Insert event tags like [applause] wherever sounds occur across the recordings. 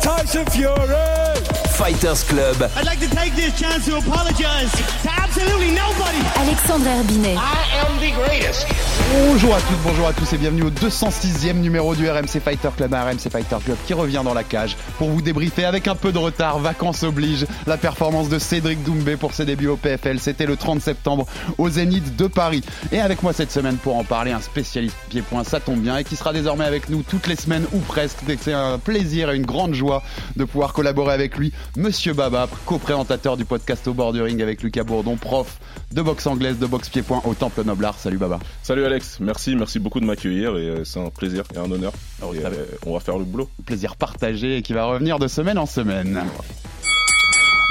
Tyson Fury. Fighters Club. I'd like to take this chance to apologize to absolutely nobody. Alexandre Herbinet. I am the greatest. Bonjour à toutes, bonjour à tous et bienvenue au 206e numéro du RMC Fighter Club, un RMC Fighter Club qui revient dans la cage pour vous débriefer avec un peu de retard, vacances oblige, la performance de Cédric Doumbé pour ses débuts au PFL. C'était le 30 septembre au Zénith de Paris. Et avec moi cette semaine pour en parler, un spécialiste pied-point, ça tombe bien, et qui sera désormais avec nous toutes les semaines ou presque. C'est un plaisir et une grande joie de pouvoir collaborer avec lui. Monsieur Baba, co-présentateur du podcast au bord du ring avec Lucas Bourdon, prof de boxe anglaise, de boxe pied-point au Temple Noblard. Salut Baba. Salut Alex, merci, merci beaucoup de m'accueillir et euh, c'est un plaisir et un honneur. Alors, Et, ça va. euh, on va faire le boulot. plaisir partagé et qui va revenir de semaine en semaine.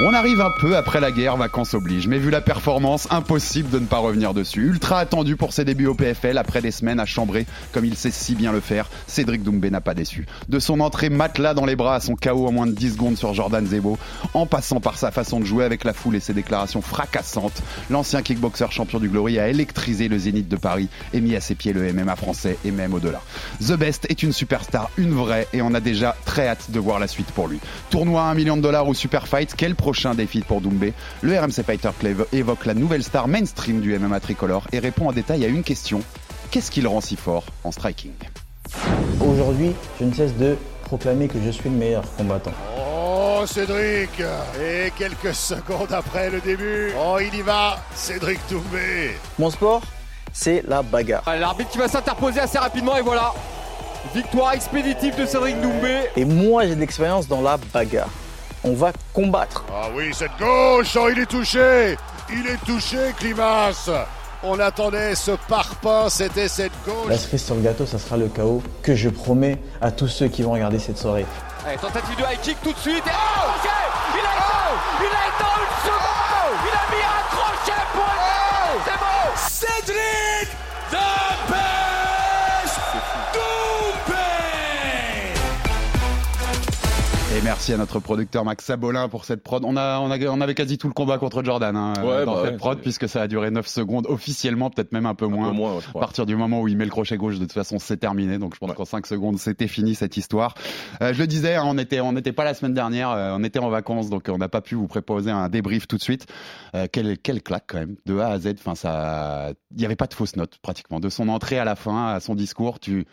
On arrive un peu après la guerre, vacances oblige, mais vu la performance, impossible de ne pas revenir dessus. Ultra attendu pour ses débuts au PFL après des semaines à chambrer, comme il sait si bien le faire, Cédric Doumbé n'a pas déçu. De son entrée matelas dans les bras à son KO en moins de 10 secondes sur Jordan Zebo, en passant par sa façon de jouer avec la foule et ses déclarations fracassantes, l'ancien kickboxer champion du Glory a électrisé le Zénith de Paris et mis à ses pieds le MMA français et même au-delà. The Best est une superstar, une vraie, et on a déjà très hâte de voir la suite pour lui. Tournoi à 1 million de dollars ou super fight, quel prochain défi pour Doumbé Le RMC Fighter Club évoque la nouvelle star mainstream du MMA tricolore et répond en détail à une question. Qu'est-ce qui le rend si fort en striking? Aujourd'hui, je ne cesse de proclamer que je suis le meilleur combattant. Oh Cédric Et quelques secondes après le début, oh il y va, Cédric Doumbé Mon sport, c'est la bagarre. L'arbitre qui va s'interposer assez rapidement et voilà. Victoire expéditive de Cédric Doumbé. Et moi, j'ai de l'expérience dans la bagarre. On va combattre. Ah oui, cette gauche, oh il est touché Il est touché, Climas On attendait ce parpaing, c'était cette La gauche cerise sur le gâteau, ça sera le chaos que je promets à tous ceux qui vont regarder cette soirée. Allez, tentative de high kick tout de suite. Et oh, Et merci à notre producteur Max Sabolin pour cette prod. On, a, on, a, on avait quasi tout le combat contre Jordan hein, Ouais, dans bah cette ouais, prod, puisque ça a duré 9 secondes officiellement, peut-être même un peu Un moins. peu moins, ouais, je À partir du moment où il met le crochet gauche, de toute façon, c'est terminé. Donc, je pense qu'en 5 secondes, c'était fini cette histoire. Euh, je le disais, hein, on était, on n'était pas la semaine dernière, euh, on était en vacances, donc on n'a pas pu vous proposer un débrief tout de suite. Euh, quelle, quelle claque quand même, de A à Z. Enfin, ça, il n'y avait pas de fausse note pratiquement. De son entrée à la fin, à son discours, tu,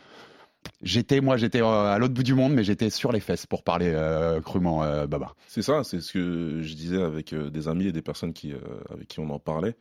j'étais, moi, j'étais euh, à l'autre bout du monde, mais j'étais sur les fesses pour parler euh, crûment, euh, Baba. C'est ça, c'est ce que je disais avec des amis et des personnes qui, euh, avec qui on en parlait.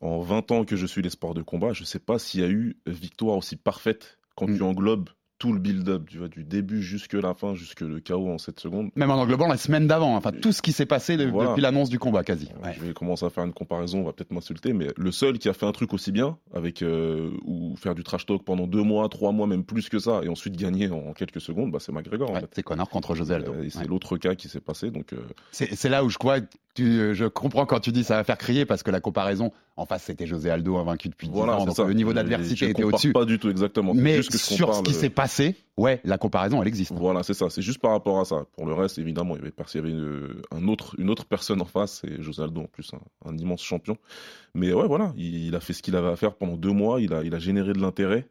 En 20 ans que je suis les sports de combat, je sais pas s'il y a eu victoire aussi parfaite quand Mm. tu englobes tout le build-up, tu vois, du début jusque la fin, jusque le chaos en 7 secondes. Même en englobant la semaine d'avant, enfin tout ce qui s'est passé de- Voilà. depuis l'annonce du combat quasi. Ouais. Je vais commencer à faire une comparaison, on va peut-être m'insulter, mais le seul qui a fait un truc aussi bien, avec euh, ou faire du trash talk pendant deux mois, trois mois, même plus que ça, et ensuite gagner en quelques secondes, bah, c'est McGregor. Ouais, c'est Connor contre José Aldo. Euh, et c'est Ouais. l'autre cas qui s'est passé, donc euh, C'est là où je crois, tu, je comprends quand tu dis ça va faire crier parce que la comparaison, en face c'était José Aldo invaincu depuis 10 voilà, ans, c'est donc ça. le niveau d'adversité était au-dessus. Pas du tout exactement. Mais juste que je sur ce qui le- s'est passé, ouais, la comparaison elle existe. Voilà, c'est ça. C'est juste par rapport à ça. Pour le reste, évidemment, il y avait, parce qu'il y avait une, un autre, une autre personne en face, et José Aldo en plus, un, un immense champion. Mais ouais, voilà, il, il a fait ce qu'il avait à faire pendant deux mois, il a, il a généré de l'intérêt.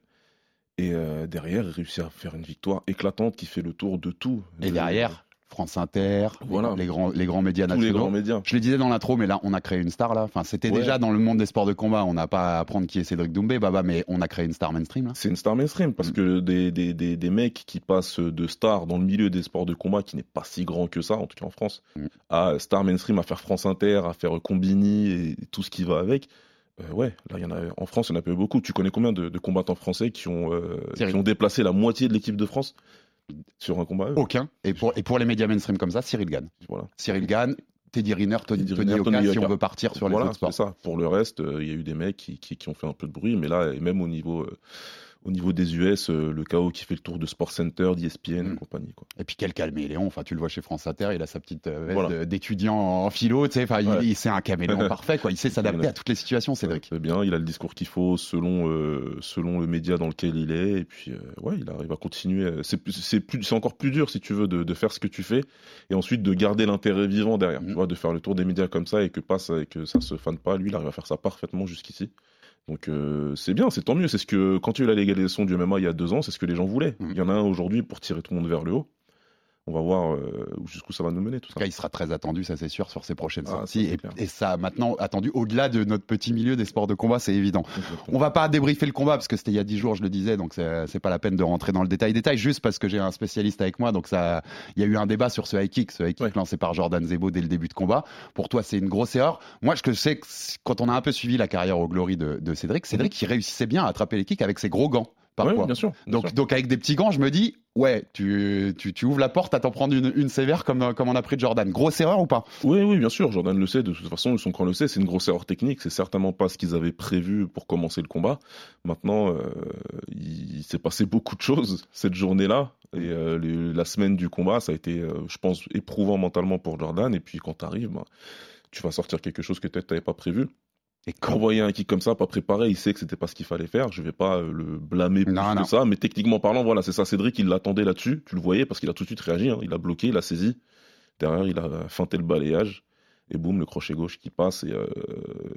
Et euh, derrière, il réussit à faire une victoire éclatante qui fait le tour de tout. Et De- derrière, France Inter, Voilà. les, grands, les grands médias tous les nationaux. grands médias. Je le disais dans l'intro, mais là, on a créé une star là. Enfin, c'était Ouais. déjà dans le monde des sports de combat. On n'a pas à apprendre qui est Cédric Doumbé, Baba, mais on a créé une star mainstream. C'est une star mainstream parce Mm. que des, des, des, des mecs qui passent de star dans le milieu des sports de combat, qui n'est pas si grand que ça, en tout cas en France, Mm. à star mainstream, à faire France Inter, à faire Combini et tout ce qui va avec. euh, ouais, là, y en a, en France, il y en a pas eu beaucoup. Tu connais combien de, de combattants français qui ont, euh, qui ont déplacé la moitié de l'équipe de France sur un combat à eux Aucun. Et pour, et pour les médias mainstream comme ça, Cyril Gann. Voilà. Cyril Gann, Teddy Riner, Tony, Teddy Tony Riner, Tony si on veut partir sur voilà, les autres sports. ça. Pour le reste, euh, il y a eu des mecs qui, qui, qui ont fait un peu de bruit, mais là, et même au niveau, euh, au niveau des US, euh, le chaos qui fait le tour de Sport Center, d'ESPN Mm. et compagnie. Quoi. Et puis quel caméléon, enfin tu le vois chez France Inter, il a sa petite euh, veste Voilà. d'étudiant en philo, tu sais, enfin il- Ouais. il- c'est un caméléon [laughs] parfait quoi, il sait s'adapter Ouais. à toutes les situations Cédric. C'est bien, il a le discours qu'il faut selon, euh, selon le média dans lequel il est. Et puis, euh, ouais, il arrive à continuer. C'est plus- c'est plus- c'est encore plus dur, si tu veux, de, de faire ce que tu fais et ensuite de garder l'intérêt vivant derrière. Mm. Tu vois, de faire le tour des médias comme ça et que, passe, et que ça se fane pas. Lui, il arrive à faire ça parfaitement jusqu'ici. Donc, euh, c'est bien, c'est tant mieux. C'est ce que, quand il y a eu la légalisation du MMA il y a deux ans, c'est ce que les gens voulaient. Mm. Il y en a un aujourd'hui pour tirer tout le monde vers le haut. On va voir euh, jusqu'où ça va nous mener, tout En ça. tout cas, il sera très attendu, ça c'est sûr, sur ses prochaines Ah, sorties. ça, Et, ça, maintenant, attendu au-delà de notre petit milieu des sports de combat, c'est évident. On va pas débriefer le combat parce que c'était il y a 10 jours, je le disais, donc c'est pas la peine de rentrer dans le détail. Détail, juste parce que j'ai un spécialiste avec moi, donc ça, il y a eu un débat sur ce high kick, ce high kick Ouais. lancé par Jordan Zebo dès le début de combat. Pour toi, c'est une grosse erreur. Moi, ce que je sais, que quand on a un peu suivi la carrière au Glory de, de Cédric, Cédric, il réussissait bien à attraper les kicks avec ses gros gants. Ouais, Parfois. bien sûr. bien Donc, sûr. donc avec des petits gants, je me dis, ouais, tu, tu, tu ouvres la porte à t'en prendre une, une sévère comme, comme on a pris de Jordan. Grosse erreur ou pas? Oui, oui, bien sûr. Jordan le sait. De toute façon, son camp le sait. C'est une grosse erreur technique. C'est certainement pas ce qu'ils avaient prévu pour commencer le combat. Maintenant, euh, il s'est passé beaucoup de choses cette journée-là. Et euh, les- la semaine du combat, ça a été, euh, je pense, éprouvant mentalement pour Jordan. Et puis quand tu arrives, tu vas sortir quelque chose que peut-être t'avais pas prévu. Et quand Envoyer un kick comme ça, pas préparé, il sait que c'était pas ce qu'il fallait faire. Je vais pas euh, le blâmer plus Non, que non. ça, mais techniquement parlant, voilà, c'est ça. Cédric, il l'attendait là-dessus. Tu le voyais parce qu'il a tout de suite réagi. hein. Il a bloqué, il a saisi. Derrière, il a feinté le balayage. Et boum, le crochet gauche qui passe. Et, euh,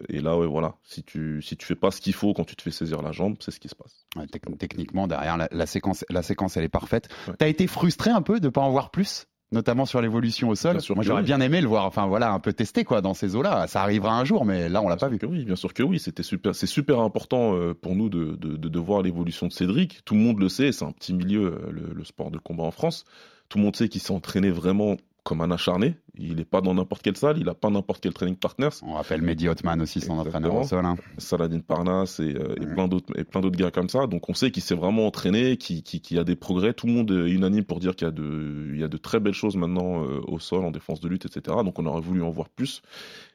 et là, ouais, voilà. Si tu, si tu fais pas ce qu'il faut quand tu te fais saisir la jambe, c'est ce qui se passe. Ouais, techniquement, derrière, la, la séquence, la séquence, elle est parfaite. Ouais. T'as été frustré un peu de pas en voir plus? Notamment sur l'évolution au sol. Moi, j'aurais oui. bien aimé le voir, enfin voilà, un peu testé quoi dans ces eaux-là. Ça arrivera un jour, mais là, on l'a pas vu. Que oui, bien sûr que oui. C'était super. C'est super important euh, pour nous de, de, de, de voir l'évolution de Cédric. Tout le monde le sait. C'est un petit milieu, euh, le, le sport de combat en France. Tout le monde sait qu'il s'est entraîné vraiment comme un acharné. Il n'est pas dans n'importe quelle salle. Il n'a pas n'importe quel training partners. On rappelle Mehdi Hotman aussi, son Exactement. entraîneur au sol. hein. Saladin Parnasse et, euh, et plein d'autres et plein d'autres gars comme ça. Donc on sait qu'il s'est vraiment entraîné, qu'il qu'il y a des progrès. Tout le monde est unanime pour dire qu'il y a de il y a de très belles choses maintenant euh, au sol, en défense de lutte, etc. Donc on aurait voulu en voir plus.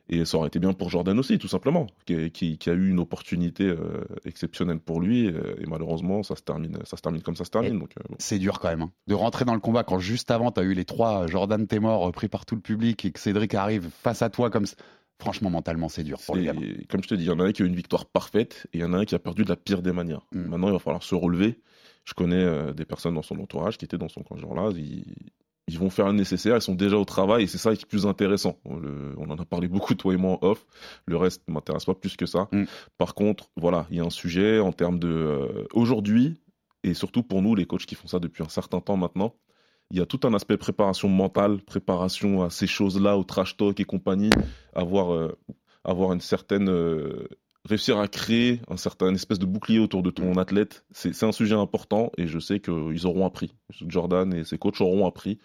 Et ça aurait été bien pour Jordan aussi, tout simplement, qui, qui- qui a eu une opportunité euh, exceptionnelle pour lui. euh, et malheureusement, ça se termine, ça se termine comme ça se termine. Donc, euh, bon. C'est dur quand même hein. de rentrer dans le combat quand juste avant t'as eu les trois Jordan t'es mort pris par tout le public et que Cédric arrive face à toi comme ça. Franchement, mentalement, c'est dur pour le C'est- gamin. Comme je te dis, il y en a un qui a eu une victoire parfaite et il y en a un qui a perdu de la pire des manières. Mm. Maintenant, il va falloir se relever. Je connais euh, des personnes dans son entourage qui étaient dans son camp jour-là. Ils, ils vont faire le nécessaire, ils sont déjà au travail et c'est ça qui est plus intéressant. On, le- on en a parlé beaucoup, toi et moi, en off. Le reste ne m'intéresse pas plus que ça. Mm. Par contre, voilà, il y a un sujet en termes de. euh, Aujourd'hui, et surtout pour nous, les coachs qui font ça depuis un certain temps maintenant, il y a tout un aspect préparation mentale, préparation à ces choses-là, au trash talk et compagnie, avoir, euh, avoir une certaine. euh, réussir à créer un certain espèce de bouclier autour de ton athlète, c'est c'est un sujet important et je sais qu'ils auront appris. Jordan et ses coachs auront appris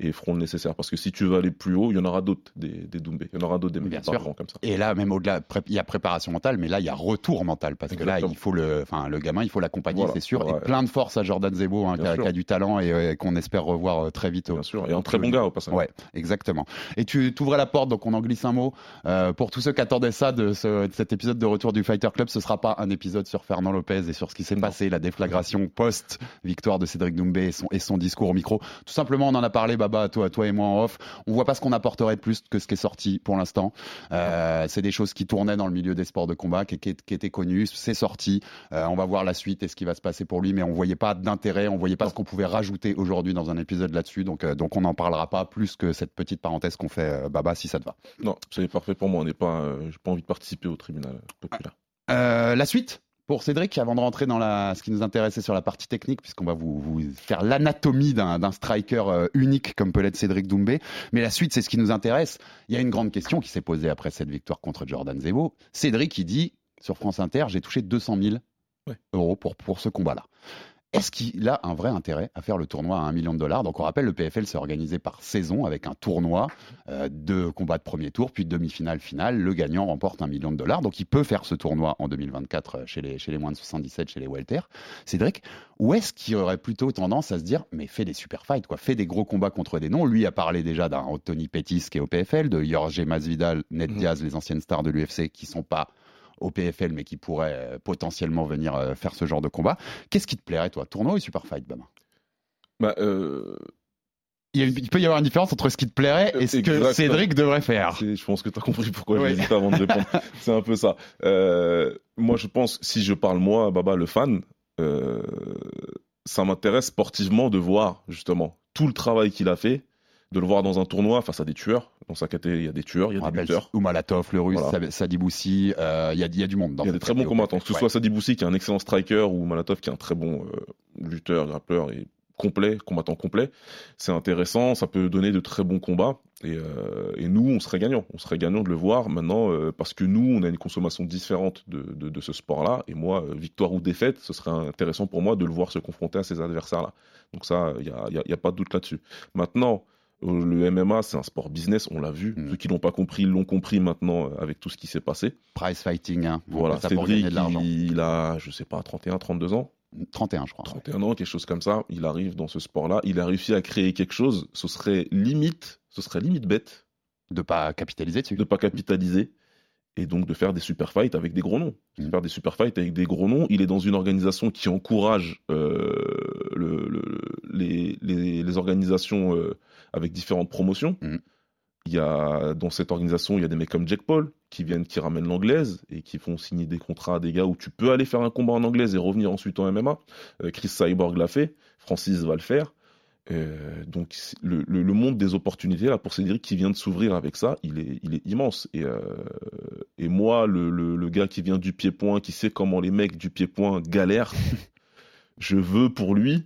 et feront le nécessaire. Parce que si tu veux aller plus haut, il y en aura d'autres, des, des Doumbé. Il y en aura d'autres, des mecs comme ça. Et là, même au-delà, il y a préparation mentale, mais là, il y a retour mental parce que là, il faut le, enfin, le gamin, il faut l'accompagner, Voilà. c'est sûr. Ouais. Et plein de force à Jordan Zebo, hein, qui, a, du talent et, euh, qu'on espère revoir euh, très vite. au- Bien sûr. Et un très bon gars au passage. Ouais, exactement. Et tu t'ouvrais la porte, donc on en glisse un mot. Euh, pour tous ceux qui attendaient ça de, ce- de cet épisode de retour du Fighter Club, ce sera pas un épisode sur Fernand Lopez et sur ce qui s'est passé, la déflagration post-victoire de Cédric Doumbé et son, et son discours au micro. Tout simplement, on en a parlé, Baba, toi, toi et moi en off. On voit pas ce qu'on apporterait de plus que ce qui est sorti pour l'instant. Euh, c'est des choses qui tournaient dans le milieu des sports de combat, qui, qui, qui étaient connues. C'est sorti. Euh, on va voir la suite et ce qui va se passer pour lui, mais on voyait pas d'intérêt, on voyait pas ce qu'on pouvait rajouter aujourd'hui dans un épisode là-dessus. Donc, euh, donc on n'en parlera pas plus que cette petite parenthèse qu'on fait, Baba, si ça te va. Non, c'est parfait pour moi. On n'est pas, j'ai pas envie de participer au tribunal populaire. La suite? Pour Cédric, avant de rentrer dans la, ce qui nous intéressait sur la partie technique, puisqu'on va vous, vous faire l'anatomie d'un striker euh, unique comme peut l'être Cédric Doumbé. Mais la suite, c'est ce qui nous intéresse. Il y a une grande question qui s'est posée après cette victoire contre Jordan Zebo. Cédric, il dit sur France Inter, j'ai touché 200 000 Ouais. euros pour, pour ce combat-là. Est-ce qu'il a un vrai intérêt à faire le tournoi à 1 million de dollars Donc on rappelle, le PFL s'est organisé par saison avec un tournoi euh, de combat de premier tour, puis de demi-finale, finale. Le gagnant remporte un million de dollars. Donc il peut faire ce tournoi en 2024 euh, chez les, chez les moins de 77, chez les Welter. Cédric, où est-ce qu'il aurait plutôt tendance à se dire, mais fais des super fights, quoi, fais des gros combats contre des noms Lui a parlé déjà d'un Tony Pettis qui est au PFL, de Jorge Masvidal, Ned Mhm. Diaz, les anciennes stars de l'UFC qui sont pas au PFL, mais qui pourrait euh, potentiellement venir euh, faire ce genre de combat. Qu'est-ce qui te plairait, toi Tournoi ou Super Fight, Bama Bah, euh, il, peut y avoir une différence entre ce qui te plairait et ce que. Cédric devrait faire. Je pense que tu as compris pourquoi Oui. j'ai hésité avant de répondre. [laughs] C'est un peu ça. Euh, moi, je pense, si je parle moi, Baba, le fan, euh, ça m'intéresse sportivement de voir justement tout le travail qu'il a fait, de le voir dans un tournoi face à des tueurs. Dans sa catégorie, il y a des tueurs, il y On a des rappelle lutteurs. Oumalatov, le russe, Voilà. Sa- Sadiboussi, euh, il y, a, il y a du monde dans Il y a des très bons combattants, que ce Ouais. soit Sadiboussi qui est un excellent striker ou Malatov qui est un très bon euh, lutteur, grappleur et complet, combattant complet. C'est intéressant, ça peut donner de très bons combats. Et, euh, et nous, on serait gagnant. On serait gagnant de le voir maintenant euh, parce que nous, on a une consommation différente de, de, de ce sport-là. Et moi, euh, victoire ou défaite, ce serait intéressant pour moi de le voir se confronter à ces adversaires-là. Donc ça, il n'y a, y a- y a pas de doute là-dessus. Maintenant, euh, le MMA, c'est un sport business, on l'a vu. Mm. Ceux qui l'ont pas compris, ils l'ont compris maintenant euh, avec tout ce qui s'est passé. Price fighting, hein. Voilà, ça Cédric, de il, il a, je sais pas, 31, 32 ans. 31, je crois. 31 ans, quelque chose comme ça. Il arrive dans ce sport-là. Il a réussi à créer quelque chose. Ce serait limite, ce serait limite bête De pas capitaliser dessus. de pas capitaliser et donc de faire des super fights avec des gros noms. Mm. faire des super fights avec des gros noms. Il est dans une organisation qui encourage euh, le- le- les, les- les organisations euh, avec différentes promotions. Mm. Il y a dans cette organisation, il y a des mecs comme Jack Paul qui viennent, qui ramènent l'anglaise et qui font signer des contrats à des gars où tu peux aller faire un combat en anglaise et revenir ensuite en MMA. Euh, Chris Cyborg l'a fait, Francis va le faire. Euh, donc le, le- le monde des opportunités là pour Cédric qui vient de s'ouvrir avec ça, il est, il est immense. Et, euh, et moi, le, le, le gars qui vient du pied-point, qui sait comment les mecs du pied-point galèrent, [laughs] je veux pour lui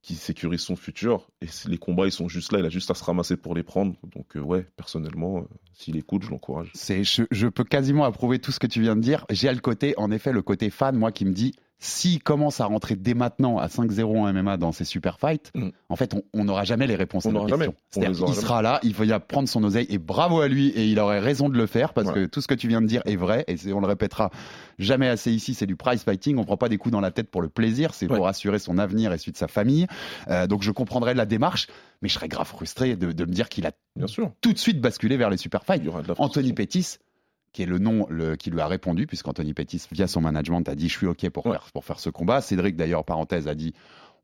qu'il sécurise son futur. Et les combats ils sont juste là, il a juste à se ramasser pour les prendre. Donc euh, ouais, personnellement, euh, s'il écoute, je l'encourage. C'est, je, je peux quasiment approuver tout ce que tu viens de dire. J'ai le côté, en effet, le côté fan, moi, qui me dit, s'il commence à rentrer dès maintenant à 5-0 en MMA dans ses super fights, Mm. en fait, on- n'aura jamais les réponses On à nos questions. On C'est-à-dire qu'il sera là, il va y prendre son oseille, et bravo à lui, et il aurait raison de le faire, parce que tout ce que tu viens de dire est vrai, et on le répétera jamais assez ici, c'est du prize fighting, on prend pas des coups dans la tête pour le plaisir, c'est pour assurer son avenir et celui de sa famille. Euh, donc je comprendrais la démarche, mais je serais grave frustré de, de me dire qu'il a Bien sûr. tout de suite basculé vers les super fights. Anthony. Pettis, qui est le nom le- qui lui a répondu, puisqu'Anthony Pettis, via son management, a dit Je suis OK pour, Ouais. faire, pour faire ce combat. Cédric, d'ailleurs, parenthèse, a dit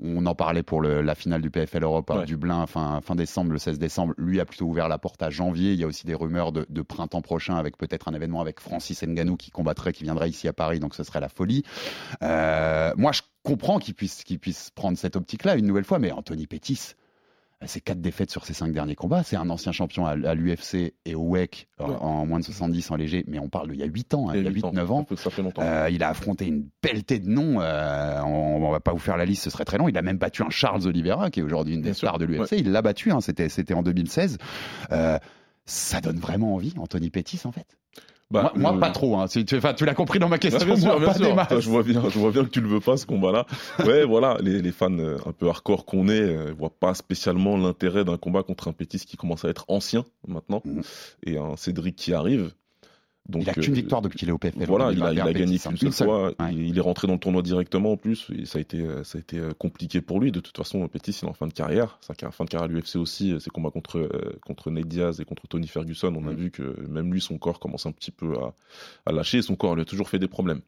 On en parlait pour le- la finale du PFL Europe à Ouais. Dublin, fin, fin décembre, le 16 décembre. Lui a plutôt ouvert la porte à janvier. Il y a aussi des rumeurs de, de printemps prochain, avec peut-être un événement avec Francis Ngannou qui combattrait, qui viendrait ici à Paris, donc ce serait la folie. Euh, moi, je comprends qu'il puisse, qu'il puisse prendre cette optique-là une nouvelle fois, mais Anthony Pettis. C'est quatre défaites sur ses cinq derniers combats. C'est un ancien champion à, l'UFC et au WEC en, Ouais. en moins de 70 en léger, mais on parle d'il y a 8 ans, hein, il y a huit 8-9 Ça ans. fait- Ça fait longtemps. Euh, il a affronté une pelletée de noms. euh, on, on va pas vous faire la liste, ce serait très long. Il a même battu un Charles Oliveira, qui est aujourd'hui une des Bien sûr, stars de l'UFC. Il l'a battu, hein, c'était, c'était en 2016. Euh, ça donne vraiment envie, Anthony Pettis, en fait. Bah, moi, moi, le- pas trop. Hein. Tu, tu- enfin, tu l'as compris dans ma Bien question. sûr, bien sûr. Je vois bien, je vois bien que tu le veux pas ce combat-là. [laughs] Ouais, voilà, les, les fans euh, un peu hardcore qu'on est euh, voient pas spécialement l'intérêt d'un combat contre un Pétis qui commence à être ancien maintenant Mhm. et un Cédric qui arrive. Donc, il a qu'une euh, victoire depuis qu'il est au PFL. Voilà, il a, il bien a gagné qu'une seule Une seule. fois. Ouais. Il, il est rentré dans le tournoi directement en plus. Et ça a été, euh, ça a été euh, compliqué pour lui. De toute façon, Pettis, il est en fin de carrière. Sa fin de carrière à l'UFC aussi. Ses combats contre, contre Nate Diaz et contre Tony Ferguson. On a Mm. vu que même lui, son corps commence un petit peu à, à lâcher. Son corps lui a toujours fait des problèmes.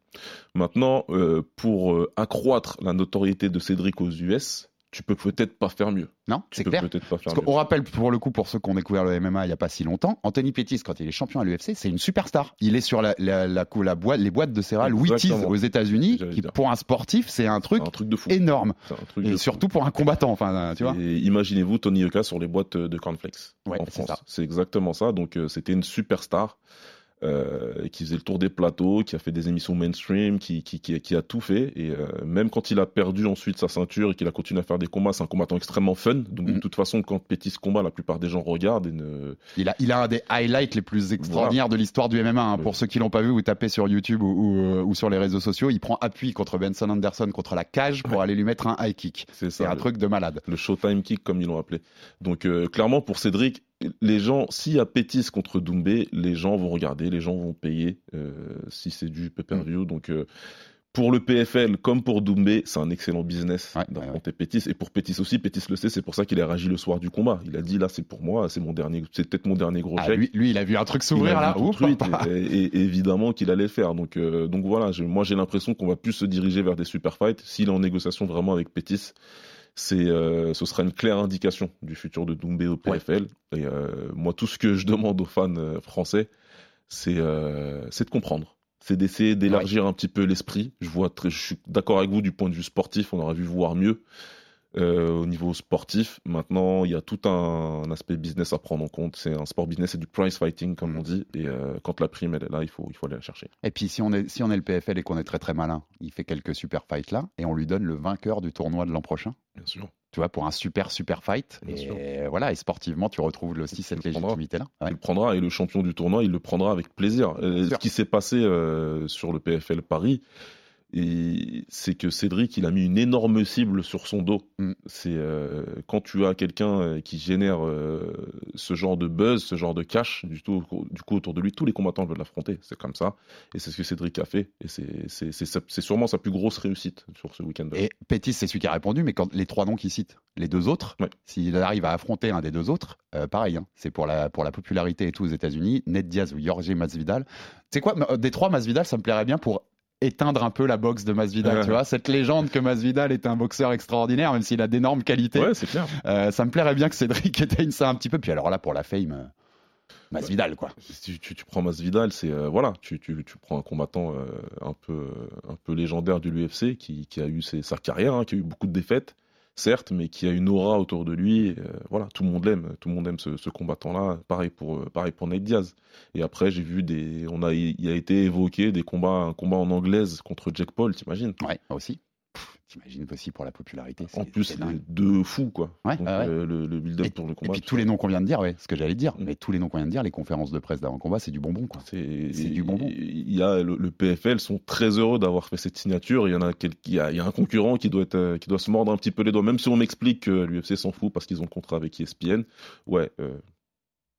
Maintenant, euh, pour accroître la notoriété de Cédric aux US, tu peux peut-être pas faire mieux. Non, c'est clair. pas faire mieux. qu'on rappelle pour le coup, pour ceux qui ont découvert le MMA il n'y a pas si longtemps, Anthony Pettis, quand il est champion à l'UFC, c'est une superstar. Il est sur la, la, la, la boîte, les boîtes de céréales Wheaties aux États-Unis, J'allais qui dire. pour un sportif, c'est un truc C'est un truc de fou. énorme. Truc Et de fou. surtout pour un combattant, enfin, tu vois. Imaginez-vous Tony Yoka sur les boîtes de cornflakes Ouais, en c'est France. C'est exactement ça. Donc euh, c'était une superstar euh, qui faisait le tour des plateaux, qui a fait des émissions mainstream, qui, qui, qui, qui a tout fait. Et euh, même quand il a perdu ensuite sa ceinture et qu'il a continué à faire des combats, c'est un combattant extrêmement fun. Donc de Mhm. toute façon, quand Pétis combat, la plupart des gens regardent et ne... Il a, il a un des highlights les plus extraordinaires de l'histoire du MMA. hein. Pour ceux qui l'ont pas vu, vous tapez sur YouTube ou, ou, euh, ou sur les réseaux sociaux. Il prend appui contre Benson Anderson contre la cage pour aller lui mettre un high kick. c'est un le- truc de malade. le Showtime Kick comme ils l'ont appelé. Donc euh, clairement pour Cédric, les gens, s'il y a Pétis contre Doumbé, les gens vont regarder, les gens vont payer euh, si c'est du pay-per-view. Donc euh, pour le PFL comme pour Doumbé, c'est un excellent business Ouais, d'affronter Pétis. Et pour Pétis aussi, Pétis le sait, c'est pour ça qu'il a réagi le soir du combat. Il a dit là, c'est pour moi, c'est mon dernier, c'est peut-être mon dernier gros Ah, chèque. lui, lui, il a vu un truc s'ouvrir là. Ouf, [laughs] et, et- et évidemment qu'il allait le faire. Donc, euh, donc voilà, je- moi j'ai l'impression qu'on va plus se diriger vers des super fights. S'il est en négociation vraiment avec Pétis, c'est, euh, ce sera une claire indication du futur de Doumbé au PFL. Et euh, moi, tout ce que je demande aux fans euh, français, c'est, euh, c'est de comprendre. C'est d'essayer d'élargir un petit peu l'esprit. Je vois, très, je suis d'accord avec vous du point de vue sportif. On aurait vu voir mieux euh, au niveau sportif. Maintenant, il y a tout un, un aspect business à prendre en compte. C'est un sport business, c'est du price fighting, comme Mm. on dit. Et euh, quand la prime elle est là, il faut, il faut aller la chercher. Et puis si on est si on est le PFL et qu'on est très très malin, il fait quelques super fights là et on lui donne le vainqueur du tournoi de l'an prochain. Bien sûr. Tu vois, pour un super super fight. Bien sûr. et voilà, et sportivement, tu retrouves aussi cette le prendras. légitimité là. Il le prendra et le champion du tournoi, il le prendra avec plaisir. Euh, ce sûr. qui s'est passé euh, sur le PFL Paris, et c'est que Cédric, il a mis une énorme cible sur son dos. Mm. C'est euh, quand tu as quelqu'un euh, qui génère euh, ce genre de buzz, ce genre de cash, du, tout, du coup autour de lui, tous les combattants veulent l'affronter. C'est comme ça, et c'est ce que Cédric a fait, et c'est- sûrement sa plus grosse réussite sur ce week-end. Et Pétis, c'est celui qui a répondu, mais quand les trois noms qu'il cite, les deux autres, Ouais. s'il arrive à affronter un des deux autres, euh, pareil, hein, c'est pour la, pour la popularité et tout aux États-Unis, Ned Diaz ou Jorge Masvidal. C'est quoi, des trois, Masvidal, ça me plairait bien pour éteindre un peu la boxe de Masvidal, Ouais. tu vois, cette légende que Masvidal est un boxeur extraordinaire, même s'il a d'énormes qualités. Ouais, c'est clair. Euh, ça me plairait bien que Cédric [laughs] éteigne ça un petit peu. Puis alors là, pour la fame, euh, Masvidal, quoi. Si tu, tu prends Masvidal, c'est euh, voilà, tu, tu, tu prends un combattant euh, un peu un peu légendaire de l'UFC qui, qui a eu ses- sa carrière, hein, qui a eu beaucoup de défaites, certes, mais qui a une aura autour de lui. euh, voilà, tout le monde l'aime, tout le monde aime ce, ce combattant-là. Pareil pour euh, pareil pour Nate Diaz. Et après, j'ai vu des, on a il a été évoqué des combats, un combat en anglaise contre Jack Paul, t'imagines? Ouais, aussi. Pff, T'imagines aussi pour la popularité. En plus, c'est deux fous quoi. Ouais, Donc, ouais, euh, le, le build-up Et- pour le Et combat. puis tu tous les noms qu'on vient de dire, ouais, ce que j'allais dire, Mm. mais tous les noms qu'on vient de dire, les conférences de presse d'avant combat, c'est du bonbon, quoi. C'est du bonbon. Il y a le, le PFL sont très heureux d'avoir fait cette signature. Il y en a, quel- il y a, il y a un concurrent qui doit être, euh, qui doit se mordre un petit peu les doigts, même si on m'explique que l'UFC s'en fout parce qu'ils ont le contrat avec ESPN. Ouais, euh,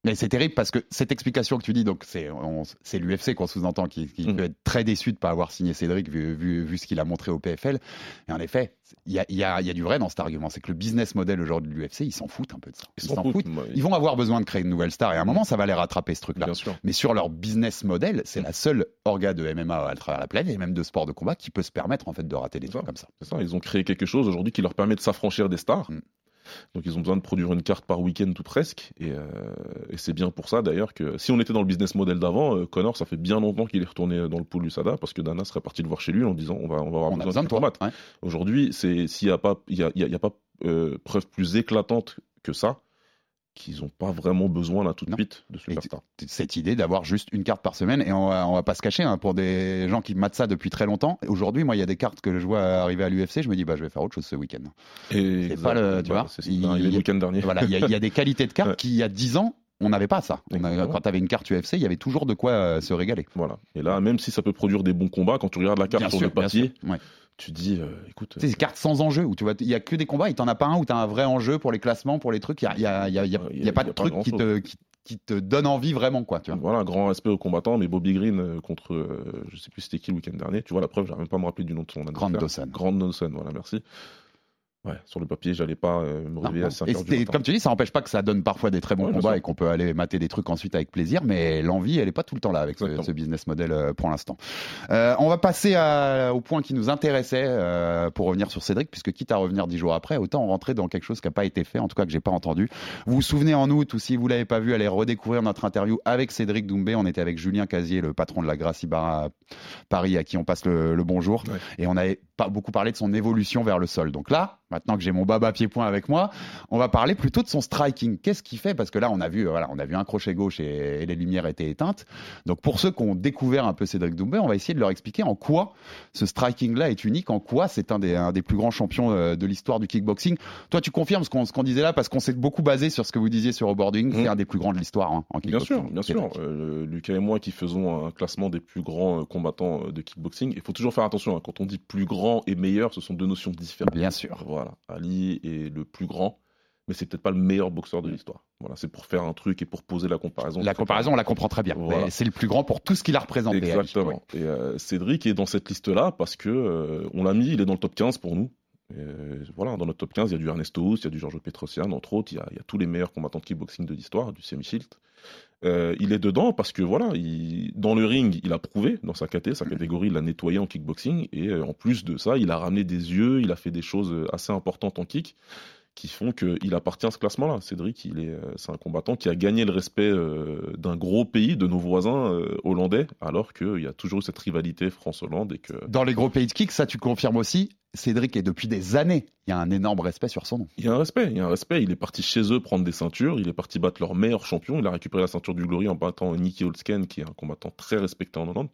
Mais c'est terrible parce que cette explication que tu dis, donc c'est l'UFC qu'on sous-entend qui, qui Mm. peut être très déçu de ne pas avoir signé Cédric vu, vu, vu ce qu'il a montré au PFL. Et en effet, il y a, y, a, y a du vrai dans cet argument. C'est que le business model aujourd'hui de l'UFC, ils s'en foutent un peu de ça. ils s'en foutent. Ils vont avoir besoin de créer une nouvelle star et à un moment, ça va les rattraper ce truc-là. Mais sur leur business model, c'est la seule orga de MMA à travers la planète et même de sport de combat qui peut se permettre en fait de rater des trucs comme ça. C'est ça. Ils ont créé quelque chose aujourd'hui qui leur permet de s'affranchir des stars. Mm. Donc ils ont besoin de produire une carte par week-end tout presque. Et, euh, et c'est bien pour ça d'ailleurs que si on était dans le business model d'avant, euh, Connor, ça fait bien longtemps qu'il est retourné dans le pool USADA parce que Dana serait parti le voir chez lui en disant on va, on va avoir On besoin, besoin de de ouais. Aujourd'hui, c'est s'il n'y a pas, il y a, il y a- y a pas euh, preuve plus éclatante que ça, qu'ils n'ont pas vraiment besoin là tout de Non. suite de superstar. cette idée d'avoir juste une carte par semaine et on va, on va pas se cacher hein, pour des gens qui matent ça depuis très longtemps. Aujourd'hui, moi, il y a des cartes que je vois arriver à l'UFC, je me dis bah je vais faire autre chose ce week-end. Et C'est pas le- tu vois, c'est arrivé le week-end dernier. Voilà, il y, a- il y a des qualités de cartes [laughs] Ouais. qui il y a 10 ans on n'avait pas ça. On a- Exactement. quand tu avais une carte UFC, il y avait toujours de quoi euh, se régaler. Voilà. Et là, même si ça peut produire des bons combats, quand tu regardes la carte Bien sur sûr, le papier, ouais. Tu dis, euh, écoute, Tu sais, ces cartes sans enjeu où tu vois, il y a que des combats, il t'en a pas un où tu as un vrai enjeu pour les classements, pour les trucs. Il y a, y a- y a- y a- pas de truc qui te, qui te donne envie vraiment quoi. Tu vois. voilà, grand respect aux combattants, mais Bobby Green euh, contre, euh, je sais plus c'était qui le week-end dernier, tu vois la preuve, j'arrive même pas à me rappeler du nom de son adversaire. Grande Dawson. Grande Dawson, voilà, merci. Ouais, sur le papier, j'allais pas euh, me réveiller non. à 5 Et heures du c'était- matin. comme tu dis, ça n'empêche pas que ça donne parfois des très bons Ouais, combats et qu'on peut aller mater des trucs ensuite avec plaisir, mais l'envie, elle n'est pas tout le temps là avec ce, business model euh, pour l'instant. Euh, on va passer à- au point qui nous intéressait pour revenir sur Cédric, puisque quitte à revenir dix jours après, autant rentrer dans quelque chose qui n'a pas été fait, en tout cas que j'ai pas entendu. Vous vous souvenez en août, ou si vous l'avez pas vu, allez redécouvrir notre interview avec Cédric Doumbé. On était avec Julien Casier, le patron de la Gracie Bar à Paris, à qui on passe le, le bonjour. Ouais. Et on avait pas beaucoup parlé de son évolution vers le sol. Donc là, maintenant que j'ai mon baba pied-point avec moi, on va parler plutôt de son striking. Qu'est-ce qu'il fait? Parce que là, on a vu, euh, voilà, on a vu un crochet gauche et, et les lumières étaient éteintes. Donc pour ceux qui ont découvert un peu Cédric Doumbé, on va essayer de leur expliquer en quoi ce striking-là est unique, en quoi c'est un des, un des plus grands champions euh, de l'histoire du kickboxing. Toi, tu confirmes ce qu'on disait là parce qu'on s'est beaucoup basé sur ce que vous disiez sur au boarding. C'est Mhm. un des plus grands de l'histoire hein, en Bien kickboxing. sûr, bien sûr. Cédric. Euh, Lucas et moi qui faisons un classement des plus grands combattants de kickboxing, il faut toujours faire attention. hein, quand on dit plus grand et meilleur, ce sont deux notions différentes. Bien sûr. Voilà. Ali est le plus grand, mais c'est peut-être pas le meilleur boxeur de l'histoire. Voilà, c'est pour faire un truc et pour poser la comparaison. La comparaison, on la comprend très bien. Voilà. C'est le plus grand pour tout ce qu'il a représenté. Ali. Exactement. Et euh, Cédric est dans cette liste-là parce que euh, on l'a mis, il est dans le top 15 pour nous. Euh, voilà, dans notre top 15, il y a du Ernesto il y a du Giorgio Petrosian, entre autres, il y a, tous les meilleurs combattants de kickboxing de l'histoire, du semi-shield. Euh, il est dedans parce que voilà, il- dans le ring, il a prouvé dans sa caté, sa catégorie, il l'a nettoyé en kickboxing. Et euh, en plus de ça, il a ramené des yeux, il a fait des choses assez importantes en kick qui font qu'il appartient à ce classement-là. Cédric, il est, euh, c'est un combattant qui a gagné le respect euh, d'un gros pays, de nos voisins euh, hollandais, alors qu'il y a toujours eu cette rivalité France-Hollande et que Dans les gros pays de kick, ça tu confirmes aussi. Cédric est depuis des années. Il y a un énorme respect sur son nom. Il y a un respect, il y a un respect. Il est parti chez eux prendre des ceintures, il est parti battre leur meilleur champion. Il a récupéré la ceinture du Glory en battant Nicky Holsken, qui est un combattant très respecté en Hollande.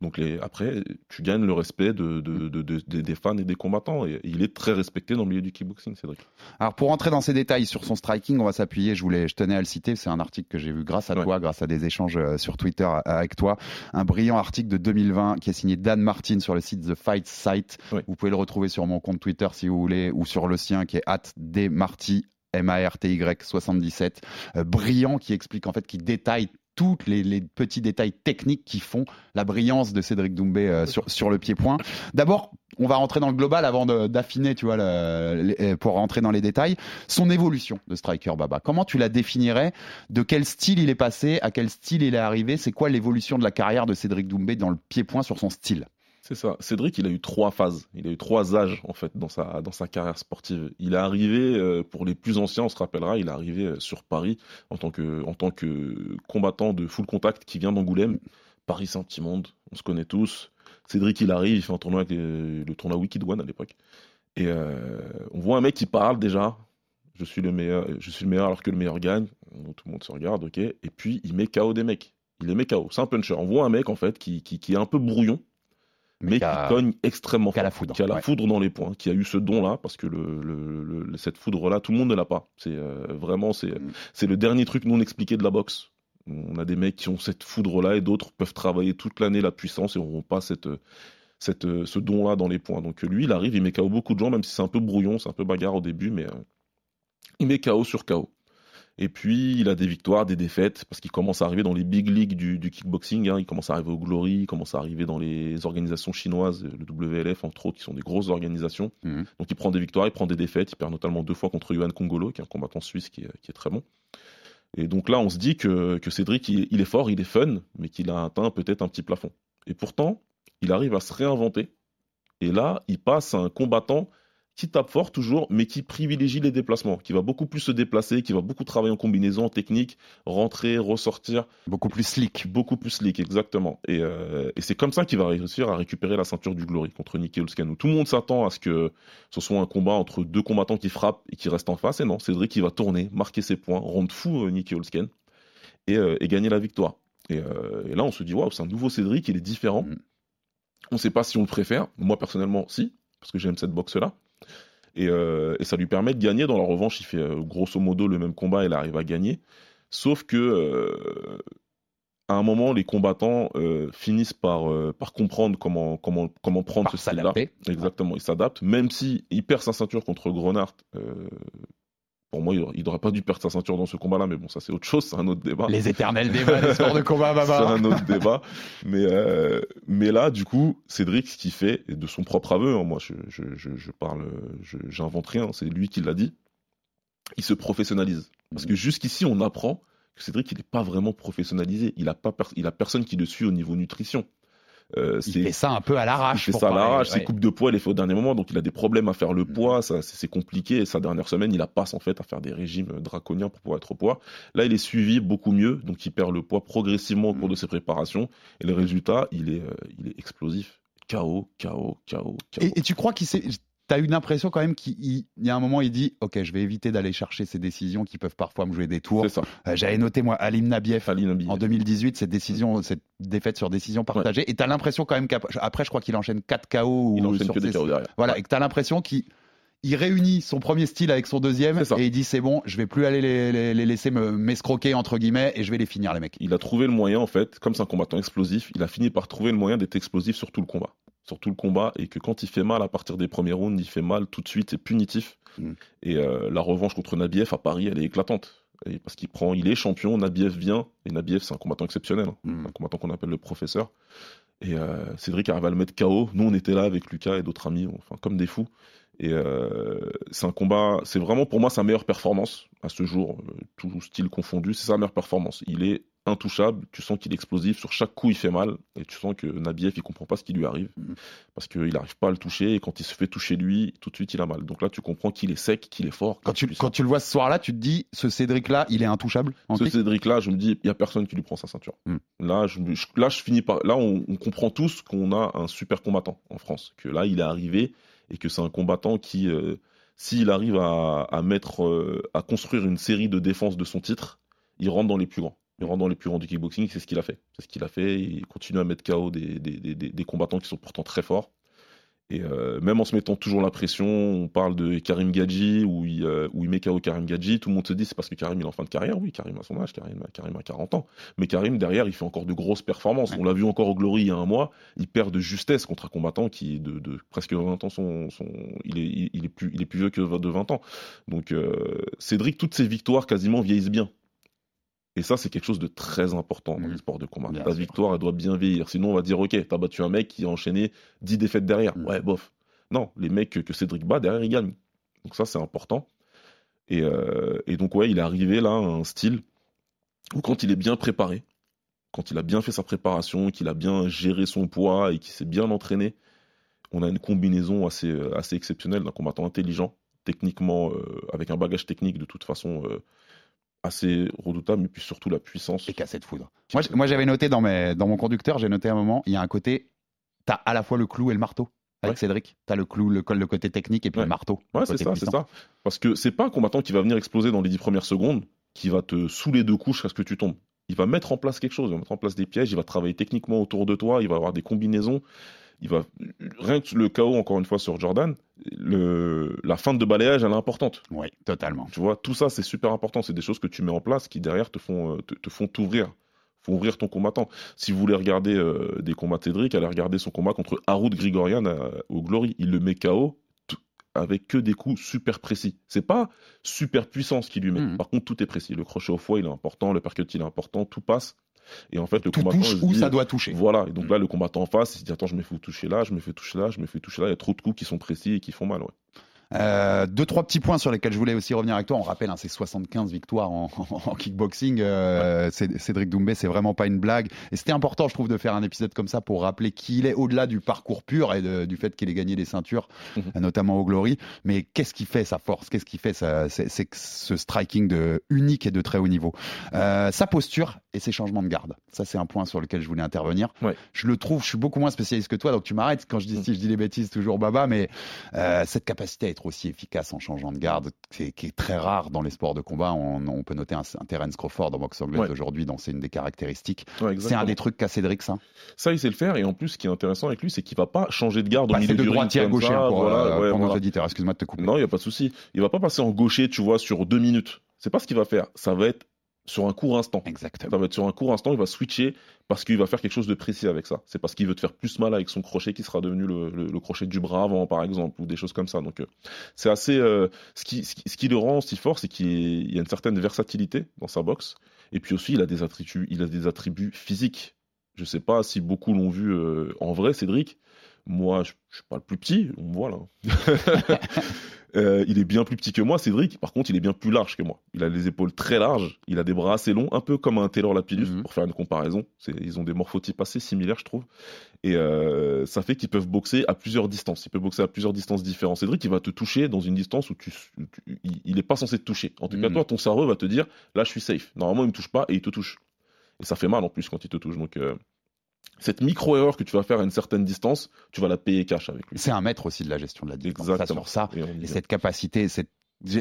Donc les, après, tu gagnes le respect de, de- de- de- des- fans et des combattants. Et il est très respecté dans le milieu du kickboxing, Cédric. Alors pour rentrer dans ces détails sur son striking, on va s'appuyer. Je voulais, je tenais à le citer. C'est un article que j'ai vu grâce à Ouais. toi, grâce à des échanges euh, sur Twitter euh, avec toi. Un brillant article de 2020 qui est signé Dan Martin sur le site The Fight Site. Ouais. Vous pouvez le retrouver sur mon compte Twitter si vous voulez, ou sur le sien qui est @dmarty M-A-R-T-Y 77. Euh, brillant qui explique en fait, qui détaille tous les, les petits détails techniques qui font la brillance de Cédric Doumbé euh, sur, [laughs] sur le pied-point. D'abord, on va rentrer dans le global avant d'affiner, tu vois, le- euh, pour rentrer dans les détails. Son évolution de striker Baba. Comment tu la définirais De quel style il est passé À quel style il est arrivé C'est quoi l'évolution de la carrière de Cédric Doumbé dans le pied-point sur son style C'est ça. Cédric, il a eu trois phases. Il a eu trois âges, en fait, dans sa, dans sa carrière sportive. Il est arrivé, euh, pour les plus anciens, on se rappellera, il est arrivé euh, sur Paris en tant que, en tant que combattant de full contact qui vient d'Angoulême. Paris, c'est un petit monde. On se connaît tous. Cédric, il arrive, il fait un tournoi avec le tournoi Wicked One à l'époque. Et euh, on voit un mec qui parle déjà. Je suis le meilleur, je suis le meilleur alors que le meilleur gagne. Tout le monde se regarde, ok. Et puis, il met KO des mecs. Il les met KO. C'est un puncher. On voit un mec, en fait, qui, qui, qui est un peu brouillon mais qui a- cogne extrêmement qui a la foudre, qui a la ouais. foudre dans les points, qui a eu ce don-là, parce que le, le- le- cette foudre-là, tout le monde ne l'a pas. C'est euh, vraiment, c'est Mm. c'est le dernier truc non expliqué de la boxe. On a des mecs qui ont cette foudre-là et d'autres peuvent travailler toute l'année la puissance et n'auront pas cette, cette, ce don-là dans les points. Donc lui, il arrive, il met KO beaucoup de gens, même si c'est un peu brouillon, c'est un peu bagarre au début, mais euh, il met KO sur KO. Et puis, il a des victoires, des défaites, parce qu'il commence à arriver dans les big leagues du, du kickboxing. hein. Il commence à arriver au Glory, il commence à arriver dans les organisations chinoises, le WLF, entre autres, qui sont des grosses organisations. Mhm. Donc, il prend des victoires, il prend des défaites. Il perd notamment deux fois contre Yohan Kongolo, qui est un combattant suisse qui est, qui est très bon. Et donc là, on se dit que, que Cédric, il, il est fort, il est fun, mais qu'il a atteint peut-être un petit plafond. Et pourtant, il arrive à se réinventer. Et là, il passe à un combattant qui tape fort toujours, mais qui privilégie les déplacements, qui va beaucoup plus se déplacer, qui va beaucoup travailler en combinaison, en technique, rentrer, ressortir, Beaucoup plus slick. beaucoup plus slick, exactement. Et, euh, et c'est comme ça qu'il va réussir à récupérer la ceinture du Glory contre Nicky où Tout le monde s'attend à ce que ce soit un combat entre deux combattants qui frappent et qui restent en face. Et non, Cédric qui va tourner, marquer ses points, rendre fou euh, Nicky Holsken et, euh, et gagner la victoire. Et, euh, et là, on se dit, waouh, c'est un nouveau Cédric, il est différent. Mm. On ne sait pas si on le préfère. Moi, personnellement, si, parce que j'aime cette boxe-là. Et, euh, et ça lui permet de gagner. Dans la revanche, il fait euh, grosso modo le même combat, il arrive à gagner. Sauf que euh, à un moment, les combattants finissent par, par comprendre comment, comment, comment prendre Par ce style-là. Exactement, il s'adapte. Même si il perd sa ceinture contre Grenard, pour moi, il n'aurait pas dû perdre sa ceinture dans ce combat-là, mais bon, ça c'est autre chose, c'est un autre débat. Les éternels débats des sports de combat, [laughs] C'est Baba. un autre débat. Mais, euh, mais là, du coup, Cédric, ce qu'il fait, et de son propre aveu, hein, moi je, je, je, je parle, je- j'invente rien, c'est lui qui l'a dit, il se professionnalise. Parce que jusqu'ici, on apprend que Cédric, il n'est pas vraiment professionnalisé. Il a, pas per- il a personne qui le suit au niveau nutrition. Euh, Il c'est- fait ça un peu à il l'arrache. fait pour ça à l'arrache, ouais. ses coupes de poids, il les fait au dernier moment, donc il a des problèmes à faire le Mm. poids, ça, c'est c'est compliqué. Et sa dernière semaine, il la passe en fait à faire des régimes draconiens pour pouvoir être au poids. Là, il est suivi beaucoup mieux, donc il perd le poids progressivement au cours Mm. de ses préparations. Et le résultat, il est, euh, il est explosif. KO, KO, KO, KO. Et, et tu crois qu'il s'est. T'as eu l'impression quand même qu'il il- il y a un moment, il dit Ok, je vais éviter d'aller chercher ces décisions qui peuvent parfois me jouer des tours. Euh, J'avais noté, moi, Alim Nabiev en 2018, cette décision, cette défaite sur décision partagée. Et t'as l'impression quand même qu'après, je crois qu'il enchaîne 4 KO. Il ou enchaîne sur que des KO derrière. Voilà, et que t'as l'impression qu'il il réunit son premier style avec son deuxième et il dit c'est bon, je vais plus aller les, les- les laisser me m'escroquer entre guillemets et je vais les finir les mecs. Il a trouvé le moyen, en fait, comme c'est un combattant explosif, il a fini par trouver le moyen d'être explosif sur tout le combat. Sur tout le combat et que quand il fait mal à partir des premiers rounds, il fait mal tout de suite, c'est punitif. Mm. Et euh, la revanche contre Nabiev à Paris, elle est éclatante. Et parce qu'il prend, il est champion, Nabiev vient, et Nabiev c'est un combattant exceptionnel, hein. Mm. un combattant qu'on appelle le professeur. Et euh, Cédric arrive à le mettre KO. Nous on était là avec Lucas et d'autres amis, enfin comme des fous. Et euh, c'est un combat, c'est vraiment pour moi sa meilleure performance à ce jour, tout style confondu, c'est sa meilleure performance. Il est intouchable, tu sens qu'il est explosif, sur chaque coup il fait mal, et tu sens que Nabiev il comprend pas ce qui lui arrive, Mhm. parce qu'il n'arrive pas à le toucher, et quand il se fait toucher lui, tout de suite il a mal. Donc là tu comprends qu'il est sec, qu'il est fort. Quand tu, quand tu le vois ce soir-là, tu te dis, ce Cédric-là, il est intouchable en ce Cédric-là, je me dis, il y a personne qui lui prend sa ceinture. Mm. Là, je, je- là, je finis par, là, on, on comprend tous qu'on a un super combattant en France, que là, il est arrivé et que c'est un combattant qui, euh, s'il arrive à, à mettre, euh, à construire une série de défenses de son titre, il rentre dans les plus grands. Il rentre dans les plus grands du kickboxing, c'est ce qu'il a fait. C'est ce qu'il a fait. Il continue à mettre KO des, des, des, des- combattants qui sont pourtant très forts. Et euh, même en se mettant toujours la pression, on parle de Karim Gadji, où il, euh, où il met KO Karim Gadji, tout le monde se dit c'est parce que Karim il est en fin de carrière. Oui, Karim a son âge, Karim, a- Karim a 40 ans. Mais Karim, derrière, il fait encore de grosses performances. On l'a vu encore au Glory il y a un mois, il perd de justesse contre un combattant qui, de, de presque 20 ans, son, son, il, est, il est plus, il est plus vieux que de 20 ans. Donc euh, Cédric, toutes ses victoires quasiment vieillissent bien. Et ça, c'est quelque chose de très important dans Mhm. les sports de combat. Bien Ta sûr. victoire, elle doit bien vieillir. Sinon, on va dire, OK, t'as battu un mec qui a enchaîné 10 défaites derrière. Mhm. Ouais, bof. Non, les mecs que, Cédric bat, derrière, ils gagnent. Donc ça, c'est important. Et, euh, et donc, ouais, il est arrivé là à un style où quand il est bien préparé, quand il a bien fait sa préparation, qu'il a bien géré son poids et qu'il s'est bien entraîné, on a une combinaison assez, euh, assez exceptionnelle d'un combattant intelligent, techniquement, euh, avec un bagage technique de toute façon euh, assez redoutable, mais puis surtout la puissance. Et cassé de foudre. Moi, j'avais noté dans, mes, dans mon conducteur, j'ai noté un moment, il y a un côté, t'as à la fois le clou et le marteau. Avec Ouais. Cédric, t'as le clou, le, le côté technique et puis Ouais. le marteau. Ouais, c'est ça, c'est ça. Parce que c'est pas un combattant qui va venir exploser dans les dix premières secondes, qui va te saouler deux couches jusqu'à ce que tu tombes. Il va mettre en place quelque chose, il va mettre en place des pièges, il va travailler techniquement autour de toi, il va avoir des combinaisons. Il va rien que le chaos encore une fois sur Jordan, le... la fin de balayage elle est importante. Oui, totalement. Tu vois, tout ça c'est super important. C'est des choses que tu mets en place qui derrière te font euh, te, te font t'ouvrir, ouvrir ton combattant. Si vous voulez regarder euh, des combats de Cédric, allez regarder son combat contre Haroud Grigorian euh, au Glory. Il le met KO avec que des coups super précis. C'est pas super puissant ce qu'il lui met. Mhm. Par contre, tout est précis. Le crochet au foie, il est important. Le percut, il est important. Tout passe. Et en fait, le Tout combattant. touche il se où dit- ça doit toucher. Voilà. Et donc Mhm. là, le combattant en face, il se dit Attends, je me fais toucher là, je me fais toucher là, je me fais toucher là. Il y a trop de coups qui sont précis et qui font mal. Ouais. Euh, deux, trois petits points sur lesquels je voulais aussi revenir avec toi. On rappelle, hein, c'est 75 victoires [laughs] en, en kickboxing. Euh, Cé- Cédric Doumbé, c'est vraiment pas une blague. Et c'était important, je trouve, de faire un épisode comme ça pour rappeler qui il est au-delà du parcours pur et de- du fait qu'il ait gagné des ceintures, Mhm. euh, notamment au Glory. Mais qu'est-ce qui fait sa force? Qu'est-ce qui fait sa- c'est c'est que ce striking de unique et de très haut niveau? Euh, Sa posture et ses changements de garde. Ça, c'est un point sur lequel je voulais intervenir. Ouais. Je le trouve, je suis beaucoup moins spécialiste que toi, donc tu m'arrêtes quand je dis Mhm. si je dis des bêtises, toujours baba, mais cette capacité être aussi efficace en changeant de garde, qui est, qui est très rare dans les sports de combat. On, on peut noter un, un Terence Crawford en boxe anglaise Ouais. aujourd'hui, c'est une des caractéristiques. Ouais, C'est un des trucs qu'a Cédric, ça? Ça, il sait le faire. Et en plus, ce qui est intéressant avec lui, c'est qu'il va pas changer de garde au Passer milieu de du droitier à gaucher ça, hein, pour, voilà, euh, ouais, pour nos voilà. auditeurs. Excuse-moi de te couper. Non, il n'y a pas de souci. Il va pas passer en gaucher, tu vois, sur deux minutes. C'est pas ce qu'il va faire. Ça va être sur un court instant. Ça Exactement. va être sur un court instant, il va switcher parce qu'il va faire quelque chose de précis avec ça. C'est parce qu'il veut te faire plus mal avec son crochet qui sera devenu le, le- le crochet du bras avant, par exemple, ou des choses comme ça. Donc, euh, c'est assez. euh, ce, qui, ce, qui, ce qui le rend si fort, c'est qu'il il y a une certaine versatilité dans sa boxe. Et puis aussi, il a des attributs, il a des attributs physiques. Je sais pas si beaucoup l'ont vu euh, en vrai, Cédric. Moi, je, je suis pas le plus petit, on me voit là. [laughs] Euh, il est bien plus petit que moi, Cédric. Par contre, il est bien plus large que moi. Il a les épaules très larges, il a des bras assez longs, un peu comme un Taylor Lapillus, Mhm. pour faire une comparaison. Ils ont des morphotypes assez similaires, je trouve. Et euh, ça fait qu'ils peuvent boxer à plusieurs distances. Il peut boxer à plusieurs distances différentes. Cédric, il va te toucher dans une distance où tu, tu- il- il est pas censé te toucher. En tout cas, Mhm. toi, ton cerveau va te dire, là, je suis safe. Normalement, il me touche pas et il te touche. Et ça fait mal en plus quand il te touche. Donc, euh, cette micro-erreur que tu vas faire à une certaine distance, tu vas la payer cash avec lui. C'est un maître aussi de la gestion de la distance. Ça, Exactement. sur ça. Et cette capacité, cette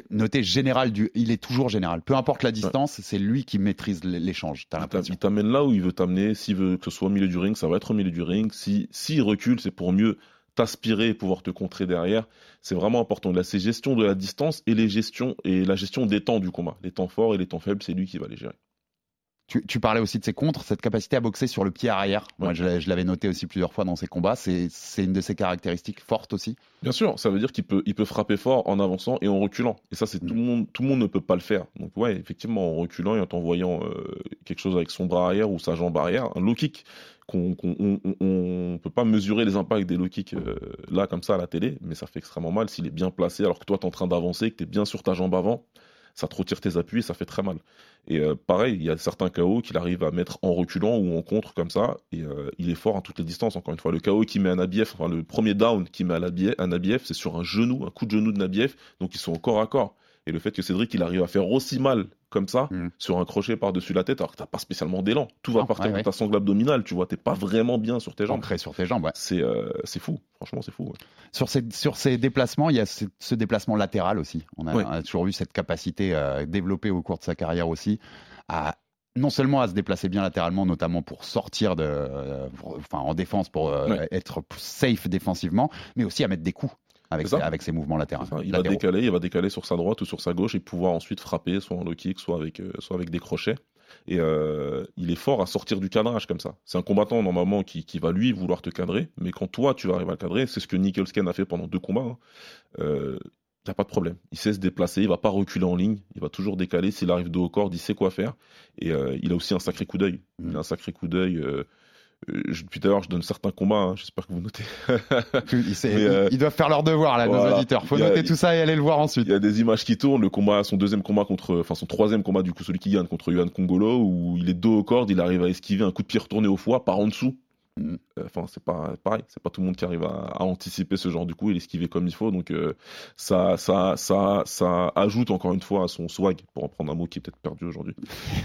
noté général du, il est toujours général. Peu importe la distance, c'est lui qui maîtrise l'échange. Il t'amène là où il veut t'amener. S'il veut que ce soit au milieu du ring, ça va être au milieu du ring. Si s'il recule, c'est pour mieux t'aspirer et pouvoir te contrer derrière. C'est vraiment important. Là, c'est gestion de la distance et les gestions et la gestion des temps du combat. Les temps forts et les temps faibles, c'est lui qui va les gérer. Tu, tu, parlais aussi de ses contres, cette capacité à boxer sur le pied arrière. Ouais. Moi, je, je l'avais noté aussi plusieurs fois dans ses combats. C'est une de ses caractéristiques fortes aussi. Bien sûr, ça veut dire qu'il peut, il peut frapper fort en avançant et en reculant. Et ça, c'est mmh. tout le monde, tout le monde ne peut pas le faire. Donc ouais, effectivement, en reculant et en envoyant euh, quelque chose avec son bras arrière ou sa jambe arrière, un low kick qu'on qu on, peut pas mesurer les impacts des low kicks euh, là comme ça à la télé, mais ça fait extrêmement mal s'il est bien placé alors que toi tu es en train d'avancer, que tu es bien sur ta jambe avant ça te retire tes appuis et ça fait très mal. Et euh, pareil, il y a certains KO qu'il arrive à mettre en reculant ou en contre comme ça, et euh, il est fort à toutes les distances, encore une fois. Le KO qui met un Nabiev, enfin le premier down qui met un Nabiev, c'est sur un genou, un coup de genou de Nabiev, donc ils sont corps à corps. Et le fait que Cédric il arrive à faire aussi mal comme ça mmh. sur un crochet par-dessus la tête alors que t'as pas spécialement d'élan. Tout va partir ouais, dans ta sangle abdominale, tu vois, t'es pas vraiment bien sur tes jambes. Ancré sur tes jambes, ouais. C'est euh, fou, franchement c'est fou. Ouais. Sur ces sur ces déplacements, il y a ce, ce déplacement latéral aussi. On a, on a, toujours vu cette capacité euh, développée au cours de sa carrière aussi à non seulement à se déplacer bien latéralement, notamment pour sortir de, euh, pour, enfin en défense pour être safe défensivement, mais aussi à mettre des coups avec, ses, avec ses mouvements latéraux. Il latéraux. va décaler, il va décaler sur sa droite ou sur sa gauche et pouvoir ensuite frapper, soit en low kick, soit avec, euh, soit avec des crochets. Et euh, il est fort à sortir du cadrage comme ça. C'est un combattant normalement qui, qui, va lui vouloir te cadrer, mais quand toi tu arrives à le cadrer, c'est ce que Nicholsken a fait pendant deux combats. Hein. Euh, il n'y a pas de problème. Il sait se déplacer, il va pas reculer en ligne, il va toujours décaler. S'il arrive de haut corps, il sait quoi faire. Et euh, il a aussi un sacré coup d'œil. Il a un sacré coup d'œil. Euh, depuis tout à l'heure, je donne certains combats, hein, j'espère que vous notez. [laughs] ils, euh, ils, doivent faire leur devoir, là, voilà. nos auditeurs. Faut a, noter tout ça et aller le voir ensuite. Il y a des images qui tournent. Le combat, son deuxième combat contre, enfin, son troisième combat, du coup, celui qui gagne contre Yohan Congolo, où il est dos aux cordes, il arrive à esquiver un coup de pied retourné au foie par en dessous. Enfin, c'est pas pareil, c'est pas tout le monde qui arrive à, à, anticiper ce genre du coup et l'esquiver comme il faut. Donc euh, ça, ça, ça, ça ajoute encore une fois à son swag, pour en prendre un mot qui est peut-être perdu aujourd'hui.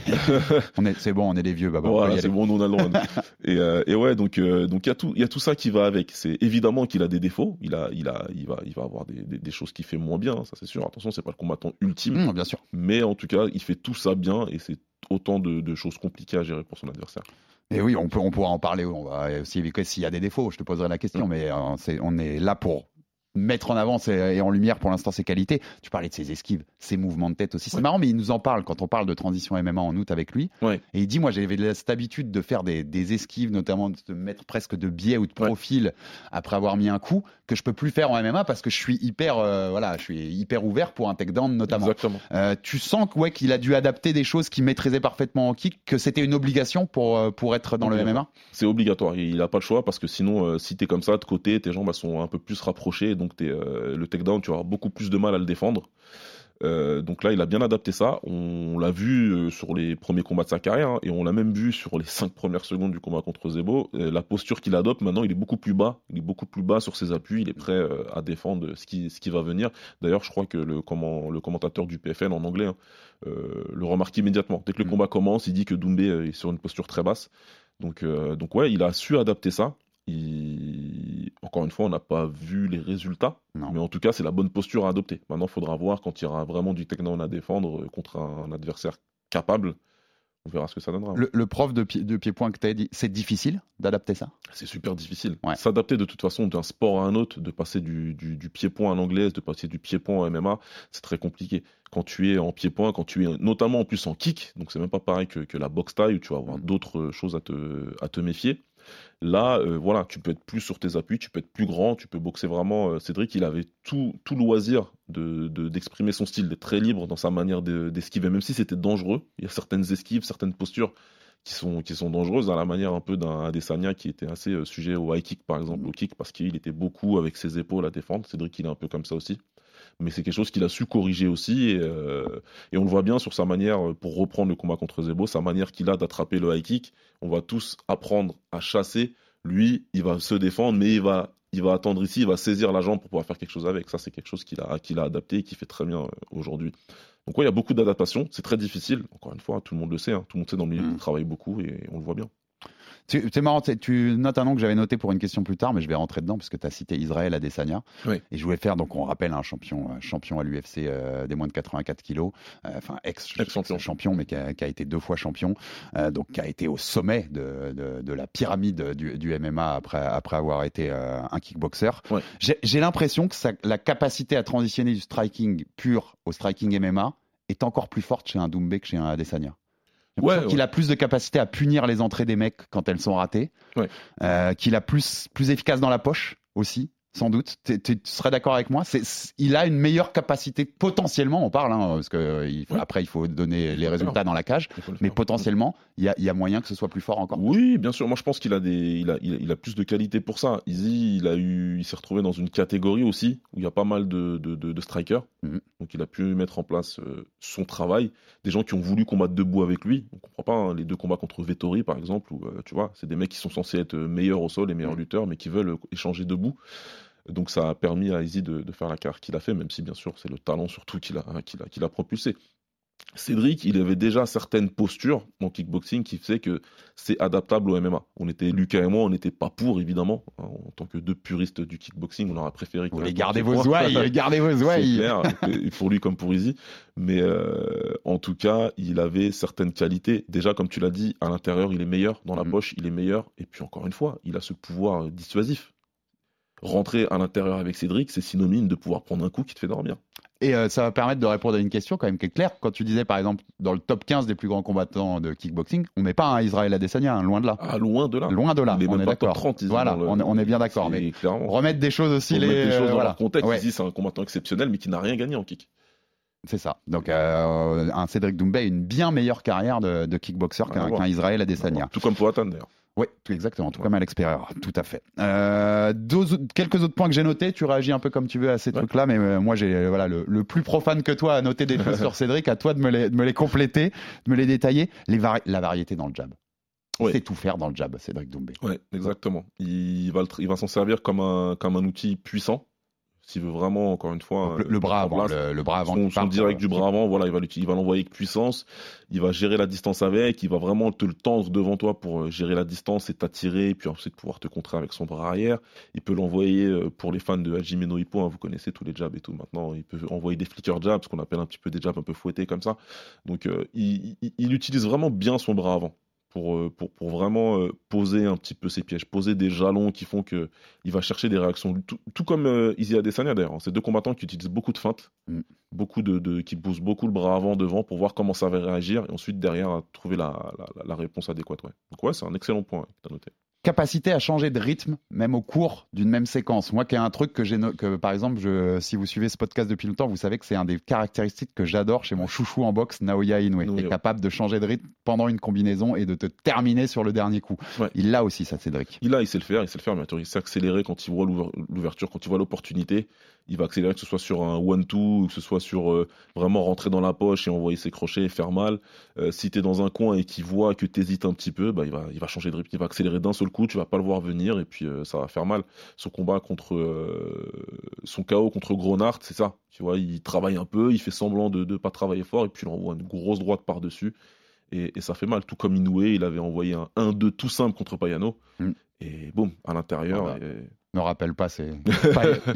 [laughs] on est, c'est bon, on est des vieux, bah, voilà, c'est bon, on a le droit. et, euh, et ouais, donc euh, donc il y a tout, il y a tout ça qui va avec. C'est évidemment qu'il a des défauts, il a, il a, il va, il va avoir des, des, des choses qu'il fait moins bien, ça c'est sûr. Attention, c'est pas le combattant ultime, mmh, bien sûr. Mais en tout cas, il fait tout ça bien et c'est autant de, de choses compliquées à gérer pour son adversaire. Et oui, on, peut, on pourra en parler. On va aussi éviter s'il y a des défauts. Je te poserai la question, mmh. mais euh, on est là pour mettre en avant et en lumière pour l'instant ses qualités. Tu parlais de ses esquives, ses mouvements de tête aussi. C'est ouais. marrant, mais il nous en parle quand on parle de transition MMA en août avec lui. Ouais. Et il dit, moi j'avais cette habitude de faire des, des, esquives, notamment de mettre presque de biais ou de profil ouais. après avoir mis un coup, que je peux plus faire en MMA parce que je suis hyper, euh, voilà, je suis hyper ouvert pour un takedown notamment. Euh, tu sens ouais, qu'il a dû adapter des choses qu'il maîtrisait parfaitement en kick, que c'était une obligation pour, euh, pour être dans le MMA C'est obligatoire, il n'a pas le choix parce que sinon, si tu es comme ça de côté, tes jambes sont un peu plus rapprochées, donc tu es le takedown, tu vas avoir beaucoup plus de mal à le défendre. Euh, donc là, il a bien adapté ça. On l'a vu euh, sur les premiers combats de sa carrière hein, et on l'a même vu sur les [laughs] cinq premières secondes du combat contre Zebo. Euh, la posture qu'il adopte maintenant, il est beaucoup plus bas. Il est beaucoup plus bas sur ses appuis. Il est prêt euh, à défendre ce qui, ce qui va venir. D'ailleurs, je crois que le, comment, le commentateur du PFL en anglais hein, le remarque immédiatement. Dès que le mmh. combat commence, il dit que Doumbé est sur une posture très basse. Donc, donc ouais, il a su adapter ça. Il... Encore une fois, on n'a pas vu les résultats, non. mais en tout cas, c'est la bonne posture à adopter. Maintenant, il faudra voir quand il y aura vraiment du takedown à défendre contre un adversaire capable. On verra ce que ça donnera. Le, le prof de, pied, de pied-point que tu as dit, c'est difficile d'adapter ça? C'est super difficile. Ouais. S'adapter de toute façon d'un sport à un autre, de passer du, du, du pied-point en anglaise, de passer du pied-point en MMA, c'est très compliqué. Quand tu es en pied-point, quand tu es notamment en plus en kick, donc c'est même pas pareil que, que la boxe taille où tu vas avoir mmh. d'autres choses à te, à te méfier. Là, euh, voilà, tu peux être plus sur tes appuis, tu peux être plus grand, tu peux boxer vraiment. Euh, Cédric, il avait tout, tout loisir d'exprimer de, de, son style, d'être très libre dans sa manière d'esquiver, même si c'était dangereux. Il y a certaines esquives, certaines postures qui sont, qui sont dangereuses, à la manière un peu d'un Adesanya qui était assez euh, sujet au high kick, par exemple, au kick, parce qu'il était beaucoup avec ses épaules à défendre. Cédric, il est un peu comme ça aussi mais c'est quelque chose qu'il a su corriger aussi. Et, euh, et, on le voit bien sur sa manière, pour reprendre le combat contre Zebo, sa manière qu'il a d'attraper le high kick. On va tous apprendre à chasser. Lui, il va se défendre, mais il va, il va attendre ici, il va saisir la jambe pour pouvoir faire quelque chose avec. Ça, c'est quelque chose qu'il a, qu'il a adapté et qui fait très bien euh, aujourd'hui. Donc, ouais, il y a beaucoup d'adaptations. C'est très difficile. Encore une fois, tout le monde le sait. Hein. Tout le monde sait dans le milieu, mmh. il travaille beaucoup et on le voit bien. C'est marrant, tu notes un nom que j'avais noté pour une question plus tard, mais je vais rentrer dedans parce que tu as cité Israël Adesanya. Oui. Et je voulais faire, donc on rappelle, un champion, champion à l'UFC euh, des moins de 84 kilos, euh, enfin ex-champion, ex champion, mais qui a, qui a, été deux fois champion, euh, donc qui a été au sommet de, de, de la pyramide du, du, MMA après, après avoir été un kickboxer. Ouais. J'ai l'impression que ça, la capacité à transitionner du striking pur au striking MMA est encore plus forte chez un Doumbé que chez un Adesanya. Ouais, ouais. qu'il a plus de capacité à punir les entrées des mecs quand elles sont ratées. Ouais. Euh, qu'il a plus plus efficace dans la poche aussi sans doute. Tu serais d'accord avec moi c'est, Il a une meilleure capacité potentiellement, on parle, hein, parce que il faut, après il faut donner les résultats dans la cage, mais potentiellement il y, a, il y, a, moyen que ce soit plus fort encore. Oui, bien sûr. Moi je pense qu'il a des, il a, il a, plus de qualité pour ça. Easy, il a eu, il s'est retrouvé dans une catégorie aussi où il y a pas mal de, de, de, de strikers, mm-hmm. donc il a pu mettre en place euh, son travail. Des gens qui ont voulu combattre debout avec lui. On comprend pas hein, les deux combats contre Vettori par exemple, où euh, tu vois, c'est des mecs qui sont censés être meilleurs au sol et meilleurs mm-hmm. lutteurs, mais qui veulent échanger debout. Donc ça a permis à Izzy de, de faire la carrière qu'il a fait, même si bien sûr c'est le talent surtout qu'il a, qu'il a, qu'il a propulsé. Cédric, il avait déjà certaines postures en kickboxing qui faisaient que c'est adaptable au MMA. On était, Lucas et moi, on n'était pas pour, évidemment. En tant que deux puristes du kickboxing, on aurait préféré. Vous voulez garder vos ouailles, gardez vos [laughs] ouailles. Clair, pour lui comme pour Izzy. Mais euh, en tout cas, il avait certaines qualités. Déjà, comme tu l'as dit, à l'intérieur, il est meilleur. Dans la Mm. poche, il est meilleur. Et puis, encore une fois, il a ce pouvoir dissuasif. Rentrer à l'intérieur avec Cédric, c'est synonyme de pouvoir prendre un coup qui te fait dormir. Et euh, ça va permettre de répondre à une question quand même qui est claire. Quand tu disais par exemple dans le top 15 des plus grands combattants de kickboxing, on met pas un Israël Adesanya, hein, loin de là. Ah, loin de là. Loin de là, est on même est d'accord. 30, ils ont Voilà, le- on, est- on est bien d'accord. Mais clairement. remettre des choses aussi les, des choses dans voilà. leur contexte. Ouais, c'est un combattant exceptionnel, mais qui n'a rien gagné en kick. c'est ça. Donc euh, un Cédric Doumbé a une bien meilleure carrière de, de kickboxer qu'un Israël Adesanya. Tout comme Poatan d'ailleurs. Oui, tout exactement, tout comme Alex Pereira, tout à fait. Euh, deux quelques autres points que j'ai notés, tu réagis un peu comme tu veux à ces Ouais. trucs-là, mais euh, moi j'ai voilà le, le plus profane que toi à noter des choses [laughs] sur Cédric, à toi de me les, de me les compléter, de me les détailler. Les vari- la variété dans le jab. Ouais. sait tout faire dans le jab, Cédric Doumbé. Ouais, exactement. Il va, il s'en servir comme un, comme un outil puissant. S'il veut vraiment, encore une fois. Le, le bras avant, le, le bras avant son, direct euh, du bras avant, voilà, il va il va l'envoyer avec puissance, il va gérer la distance avec, il va vraiment te le tendre devant toi pour euh, gérer la distance et t'attirer, puis ensuite pouvoir te contrer avec son bras arrière. Il peut l'envoyer euh, pour les fans de Hajime no Ippo, hein, vous connaissez tous les jabs et tout maintenant, il peut envoyer des flicker jabs, ce qu'on appelle un petit peu des jabs un peu fouettés comme ça. Donc euh, il, il- il utilise vraiment bien son bras avant. Pour, euh, pour, pour vraiment euh, poser un petit peu ses pièges, poser des jalons qui font que il va chercher des réactions, tout, tout comme euh, Izzy Adesanya d'ailleurs. hein. C'est deux combattants qui utilisent beaucoup de feintes, Mm. beaucoup de, de- qui poussent beaucoup le bras avant, devant pour voir comment ça va réagir et ensuite derrière trouver la, la, la- la réponse adéquate. Ouais. Donc ouais, c'est un excellent point que t'as noté. Capacité à changer de rythme, même au cours d'une même séquence. Moi, qui est un truc que j'ai, que par exemple, je, si vous suivez ce podcast depuis longtemps, vous savez que c'est un des caractéristiques que j'adore chez mon chouchou en boxe, Naoya Inoue, qui est capable de changer de rythme pendant une combinaison et de te terminer sur le dernier coup. Ouais. Il l'a aussi, ça, Cédric. Il a, il sait le faire, il sait le faire, mais il sait accélérer quand il voit l'ouver- l'ouverture, quand il voit l'opportunité. Il va accélérer, que ce soit sur un one-two, que ce soit sur euh, vraiment rentrer dans la poche et envoyer ses crochets et faire mal. Euh, si t'es dans un coin et qu'il voit que t'hésites un petit peu, bah, il, va, il va changer de rythme, il va accélérer d'un seul coup, tu vas pas le voir venir et puis euh, ça va faire mal. Son combat contre. son KO contre Gronart, c'est ça. Tu vois, il travaille un peu, il fait semblant de ne pas travailler fort et puis il envoie une grosse droite par-dessus. Et, et ça fait mal. Tout comme Inoue, il avait envoyé un 1-2 tout simple contre Payano. Mm. Et boum, à l'intérieur. Ah bah. et- Me rappelle pas, c'est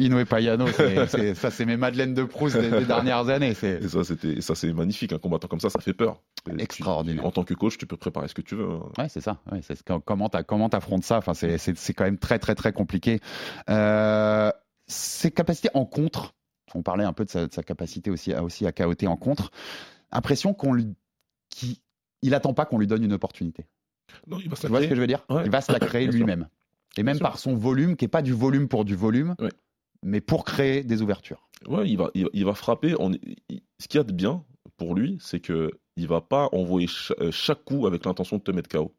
Inoue Payano, ça, c'est mes Madeleines de Proust des, des dernières années. Et ça, c'était, ça, c'est magnifique. Un combattant comme ça, ça fait peur. Et tu- Extraordinaire. en tant que coach, tu peux préparer ce que tu veux. hein. Ouais, c'est ça. Ouais, c'est comment t'affrontes ça? Enfin, c'est, quand même très très très compliqué. Euh, ses capacités en contre. On parlait un peu de sa, de sa capacité aussi à aussi à caoter en contre. Impression qu'on lui, qu'il, il attend pas qu'on lui donne une opportunité. Non, il va se Tu la vois ce que je veux dire? Ouais. Il va se la créer lui-même. Et même par son volume, qui est pas du volume pour du volume, Ouais. mais pour créer des ouvertures. Ouais, il va, il, il va frapper. En, il- ce qu'il y a de bien pour lui, c'est que il va pas envoyer euh, chaque coup avec l'intention de te mettre KO.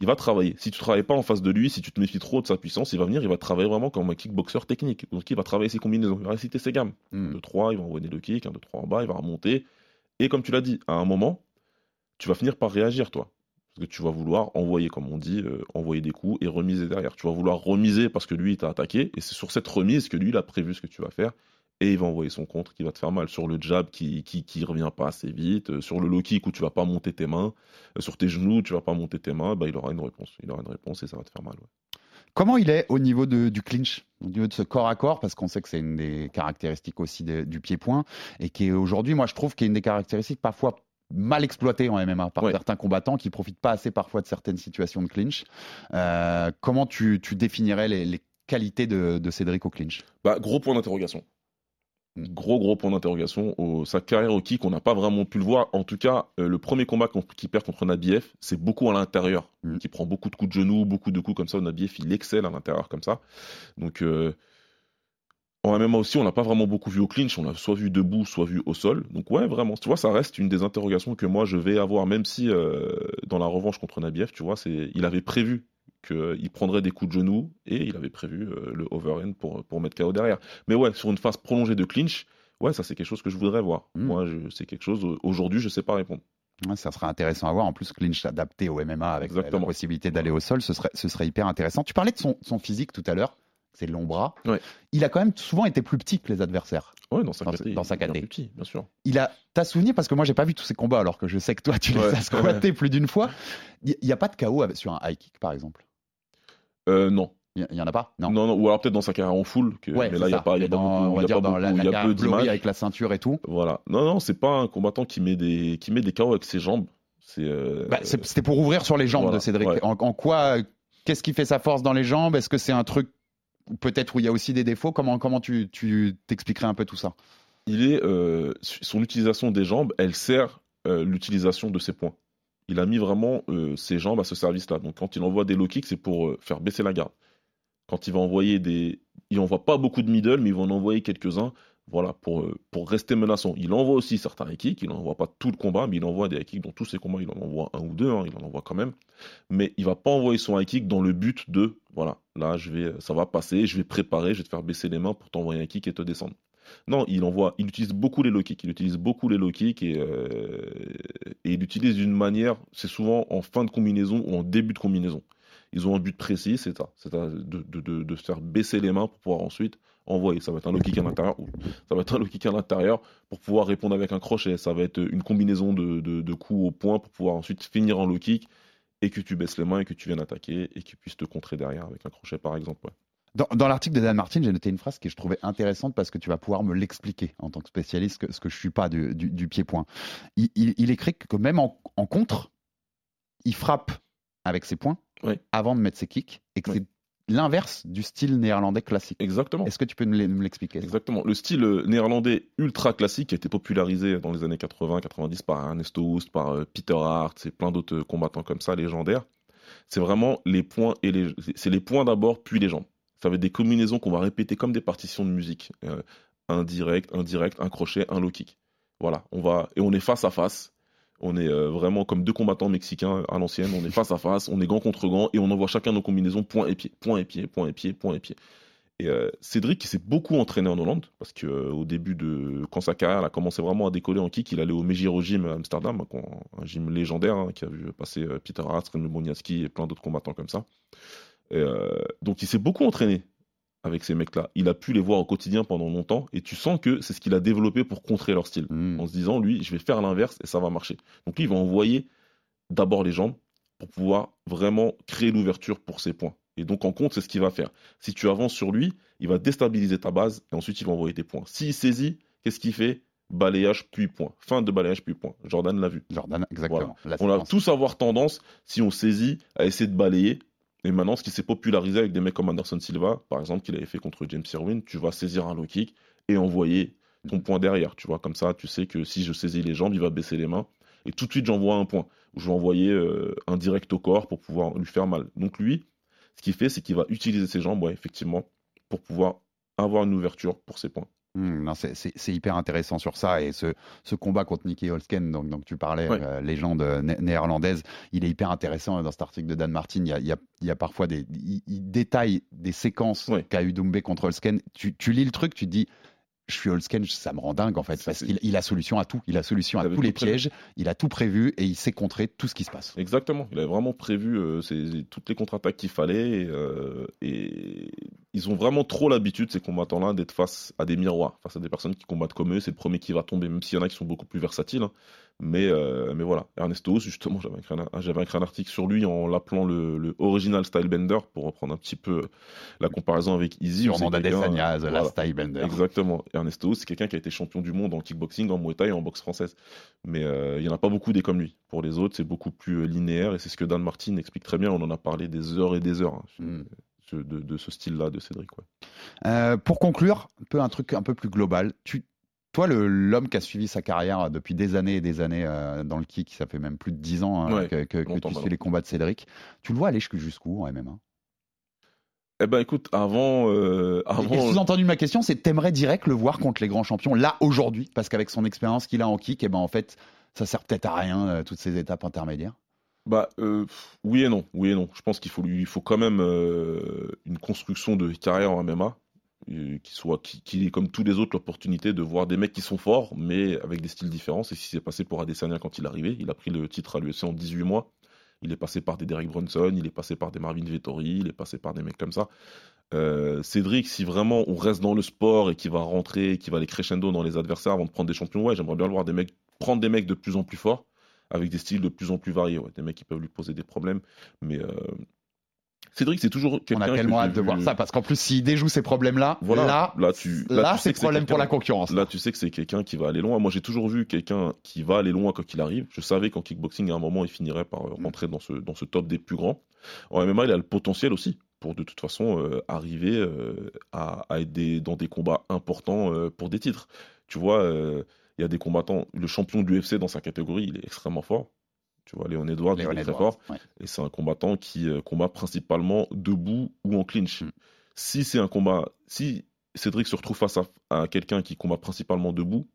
Il va travailler. Si tu travailles pas en face de lui, si tu te méfies trop de sa puissance, il va venir, il va travailler vraiment comme un kickboxer technique. Donc il va travailler ses combinaisons, il va réciter ses gammes. Hmm. 2 3, il va envoyer le kick, 1 2 3 en bas, il va remonter. Et comme tu l'as dit, à un moment, tu vas finir par réagir toi. Parce que tu vas vouloir envoyer, comme on dit, euh, envoyer des coups et remiser derrière. Tu vas vouloir remiser parce que lui, il t'a attaqué. Et c'est sur cette remise que lui, il a prévu ce que tu vas faire. Et il va envoyer son contre qui va te faire mal. Sur le jab qui, qui, qui revient pas assez vite. euh, sur le low kick où tu vas pas monter tes mains. euh, sur tes genoux, tu vas pas monter tes mains. Bah, il aura une réponse. Il aura une réponse et ça va te faire mal. Comment il est au niveau de- du clinch, au niveau de ce corps à corps, parce qu'on sait que c'est une des caractéristiques aussi du pied-point, et qui est aujourd'hui, moi je trouve, qu'il est une des caractéristiques parfois mal exploitées en MMA par Ouais. certains combattants qui profitent pas assez parfois de certaines situations de clinch. Euh, comment tu, tu définirais les, les qualités de, de Cédric au clinch? Bah, gros point d'interrogation. Gros, gros point d'interrogation. Sa carrière au kick, on n'a pas vraiment pu le voir. En tout cas, euh, le premier combat qu'il perd contre Nabiev, c'est beaucoup à l'intérieur. Mm. Qui prend beaucoup de coups de genoux, beaucoup de coups comme ça. Nabiev, il excelle à l'intérieur comme ça. Donc, euh, en MMA aussi, on l'a pas vraiment beaucoup vu au clinch. On l'a soit vu debout, soit vu au sol. Donc, ouais, vraiment. Tu vois, ça reste une des interrogations que moi, je vais avoir, même si euh, dans la revanche contre Nabiev, tu vois, c'est, il avait prévu qu'il prendrait des coups de genoux et il avait prévu euh, le overhand pour, pour mettre KO derrière. Mais ouais, sur une phase prolongée de clinch, ouais, ça c'est quelque chose que je voudrais voir. Mm. Moi, je- c'est quelque chose, aujourd'hui, je sais pas répondre. Ça sera intéressant à voir. En plus, clinch adapté au MMA avec la- possibilité d'aller au sol, ce serait, ce serait hyper intéressant. Tu parlais de son, son physique tout à l'heure, c'est le long bras. Ouais. Il a quand même souvent été plus petit que les adversaires. Ouais, dans sa Dans caté. dans sa caté. plus petit, bien sûr. Il a, t'as souvenir parce que moi j'ai pas vu tous ces combats alors que je sais que toi tu les as squattés plus d'une fois. Il n'y a pas de KO sur un high kick par exemple? Euh, non. Il y, y en a pas? Non? non. non, ou alors peut-être dans sa carrière en full, que- Ouais, mais là, il n'y a pas, y a pas beaucoup, on va y a dire pas dans beaucoup- la, il y la a peu d'images. avec la ceinture et tout. Voilà. Non, non, c'est pas un combattant qui met des, qui met des KO avec ses jambes. C'est, euh, Bah, c'est- C'était pour ouvrir sur les jambes voilà, de Cédric. en quoi, qu'est-ce qui fait sa force dans les jambes? Est-ce que c'est un truc peut-être où il y a aussi des défauts Comment, comment tu, tu t'expliquerais un peu tout ça? Il est, euh, son utilisation des jambes, elle sert euh, l'utilisation de ses points. Il a mis vraiment euh, ses jambes à ce service-là. Donc quand il envoie des low kicks, c'est pour faire baisser la garde. Quand il va envoyer des, il envoie pas beaucoup de middle, mais il va en envoyer quelques-uns. Voilà, pour, euh, pour rester menaçant. Il envoie aussi certains high il n'envoie pas tout le combat, mais il envoie des high kicks dans tous ses combats, il en envoie un ou deux, hein, il en envoie quand même. Mais il va pas envoyer son high kick dans le but de, voilà, là, je vais, ça va passer, je vais préparer, je vais te faire baisser les mains pour t'envoyer un kick et te descendre. Non, il envoie, il utilise beaucoup les low kicks, il utilise beaucoup les low kicks et, euh, et il utilise d'une manière, c'est souvent en fin de combinaison ou en début de combinaison. Ils ont un but précis, c'est ça, c'est de, de, de, de se faire baisser les mains pour pouvoir ensuite envoyer. Ça va être un low kick à l'intérieur, ça va être un low kick à l'intérieur pour pouvoir répondre avec un crochet. Ça va être une combinaison de, de, de coups au point pour pouvoir ensuite finir en low kick et que tu baisses les mains et que tu viennes attaquer et qu'il puisse te contrer derrière avec un crochet par exemple. ouais. Dans, dans l'article de Dan Martin, j'ai noté une phrase que je trouvais intéressante parce que tu vas pouvoir me l'expliquer en tant que spécialiste, que, ce que je suis pas du, du- du pied-point. Il, il- il écrit que même en, en contre, il frappe avec ses poings Oui. avant de mettre ses kicks et que Oui. c'est l'inverse du style néerlandais classique. Exactement. Est-ce que tu peux me l'e- me l'expliquer? Exactement. Le style euh, néerlandais ultra classique qui a été popularisé dans les années 80-90 par Ernesto Houst, par euh, Peter Hart et plein d'autres euh, combattants comme ça, légendaires. C'est vraiment les points et les, c'est les points d'abord puis les jambes. Ça va être des combinaisons qu'on va répéter comme des partitions de musique. Euh, un direct, un direct, un crochet, un low kick. Voilà. On va et on est face à face. On est euh, vraiment comme deux combattants mexicains à l'ancienne. On est face à face, on est gant contre gant et on envoie chacun nos combinaisons point et pied, point et pied, point et pied, point et pied. Et euh, Cédric, qui s'est beaucoup entraîné en Hollande, parce que euh, au début de quand sa carrière a commencé vraiment à décoller en kick, il allait au Mejiro Gym à Amsterdam, un, gym légendaire hein, qui a vu passer Peter Hart, Remy et plein d'autres combattants comme ça. Et, donc il s'est beaucoup entraîné avec ces mecs-là. Il a pu les voir au quotidien pendant longtemps, et tu sens que c'est ce qu'il a développé pour contrer leur style, Mm. en se disant lui, je vais faire l'inverse et ça va marcher. Donc lui, il va envoyer d'abord les jambes pour pouvoir vraiment créer l'ouverture pour ses points. Et donc en compte, c'est ce qu'il va faire. Si tu avances sur lui, il va déstabiliser ta base et ensuite il va envoyer tes points. S'il saisit, qu'est-ce qu'il fait? Balayage puis point. Fin de balayage puis point. Jordan l'a vu. Jordan, exactement. On a tous avoir tendance, si on saisit, à essayer de balayer. Et maintenant, ce qui s'est popularisé avec des mecs comme Anderson Silva, par exemple, qu'il avait fait contre James Irwin, tu vas saisir un low kick et envoyer ton point derrière. Tu vois, comme ça, tu sais que si je saisis les jambes, il va baisser les mains. Et tout de suite, j'envoie un point. Je vais envoyer euh, un direct au corps pour pouvoir lui faire mal. Donc lui, ce qu'il fait, c'est qu'il va utiliser ses jambes, ouais, effectivement, pour pouvoir avoir une ouverture pour ses points. Non, c'est- hyper intéressant sur ça. Et ce, ce combat contre Nicky Holsken, donc, donc tu parlais, euh, légende né- néerlandaise, il est hyper intéressant. Dans cet article de Dan Martin, il y a, il y a- il y a parfois des. Il, il détaille des séquences qu'a eu Doumbé contre Holsken. Tu, tu lis le truc, tu te dis. Je suis Holsken, ça me rend dingue en fait, parce qu'il il a solution à tout. Il a solution à tous les prévu. pièges, il a tout prévu et il sait contrer tout ce qui se passe. Exactement. Il avait vraiment prévu euh, toutes les contre-attaques qu'il fallait. Et, euh, et ils ont vraiment trop l'habitude, ces combattants-là, d'être face à des miroirs, face à des personnes qui combattent comme eux. C'est le premier qui va tomber, même s'il y en a qui sont beaucoup plus versatiles. hein. Mais, euh, mais voilà. Ernesto [laughs] justement, j'avais écrit, un, un article sur lui en l'appelant le, le Original Style Bender, pour reprendre un petit peu la comparaison avec Easy. Sur où c'est Nandades quelqu'un- Agnaz, la voilà. style bender. Exactement. Ernesto c'est quelqu'un qui a été champion du monde en kickboxing, en muay thai et en boxe française. Mais euh, il n'y en a pas beaucoup des comme lui. Pour les autres, c'est beaucoup plus euh, linéaire et c'est ce que Dan Martin explique très bien. On en a parlé des heures et des heures. hein. Mm. ce, de, de ce style-là de Cédric. Ouais. Euh, pour conclure, un peu un truc un peu plus global. Tu, toi, l'homme qui a suivi sa carrière depuis des années et des années euh, dans le kick, ça fait même plus de 10 ans hein, Ouais, que, que- que longtemps tu suis les combats de Cédric. Tu le vois aller jusqu'où- en MMA Eh ben écoute, avant, euh, Et avant, sous-entendu de ma question, c'est t'aimerais direct le voir contre les grands champions là aujourd'hui, parce qu'avec son expérience qu'il a en kick, et ben en fait, ça sert peut-être à rien euh, toutes ces étapes intermédiaires? Bah euh, oui et non, oui et non. Je pense qu'il faut lui, il faut quand même euh, une construction de carrière en MMA euh, qui soit, qui, qui comme tous les autres l'opportunité de voir des mecs qui sont forts, mais avec des styles différents. C'est ce qui s'est passé pour Adesanya quand il est arrivé. Il a pris le titre à l'UFC en 18 mois. Il est passé par des Derek Brunson, il est passé par des Marvin Vettori, il est passé par des mecs comme ça. Euh, Cédric, si vraiment on reste dans le sport et qu'il va rentrer, qu'il va aller crescendo dans les adversaires avant de prendre des champions, ouais, j'aimerais bien le voir des mecs prendre des mecs de plus en plus forts avec des styles de plus en plus variés, ouais, des mecs qui peuvent lui poser des problèmes. Mais euh, Cédric, c'est toujours On a tellement hâte de vu- voir ça, parce qu'en plus, s'il déjoue ces problèmes-là, Voilà, là, là, tu, là, tu sais c'est problème pour la concurrence. Là, tu sais que c'est quelqu'un qui va aller loin. Moi, j'ai toujours vu quelqu'un qui va aller loin quand il arrive. Je savais qu'en kickboxing, à un moment, il finirait par euh, Mm. rentrer dans ce, dans ce top des plus grands. En MMA, il a le potentiel aussi pour, de toute façon, euh, arriver euh, à, à être des- dans des combats importants euh, pour des titres. Tu vois, il y a des combattants. Le champion du UFC dans sa catégorie, il est extrêmement fort. Tu vois, Léon Edwards, il Léon est très fort. ouais. Et c'est un combattant qui euh, combat principalement debout ou en clinch. Mm. Si c'est un combat, si Cédric se retrouve face à, à quelqu'un qui combat principalement debout,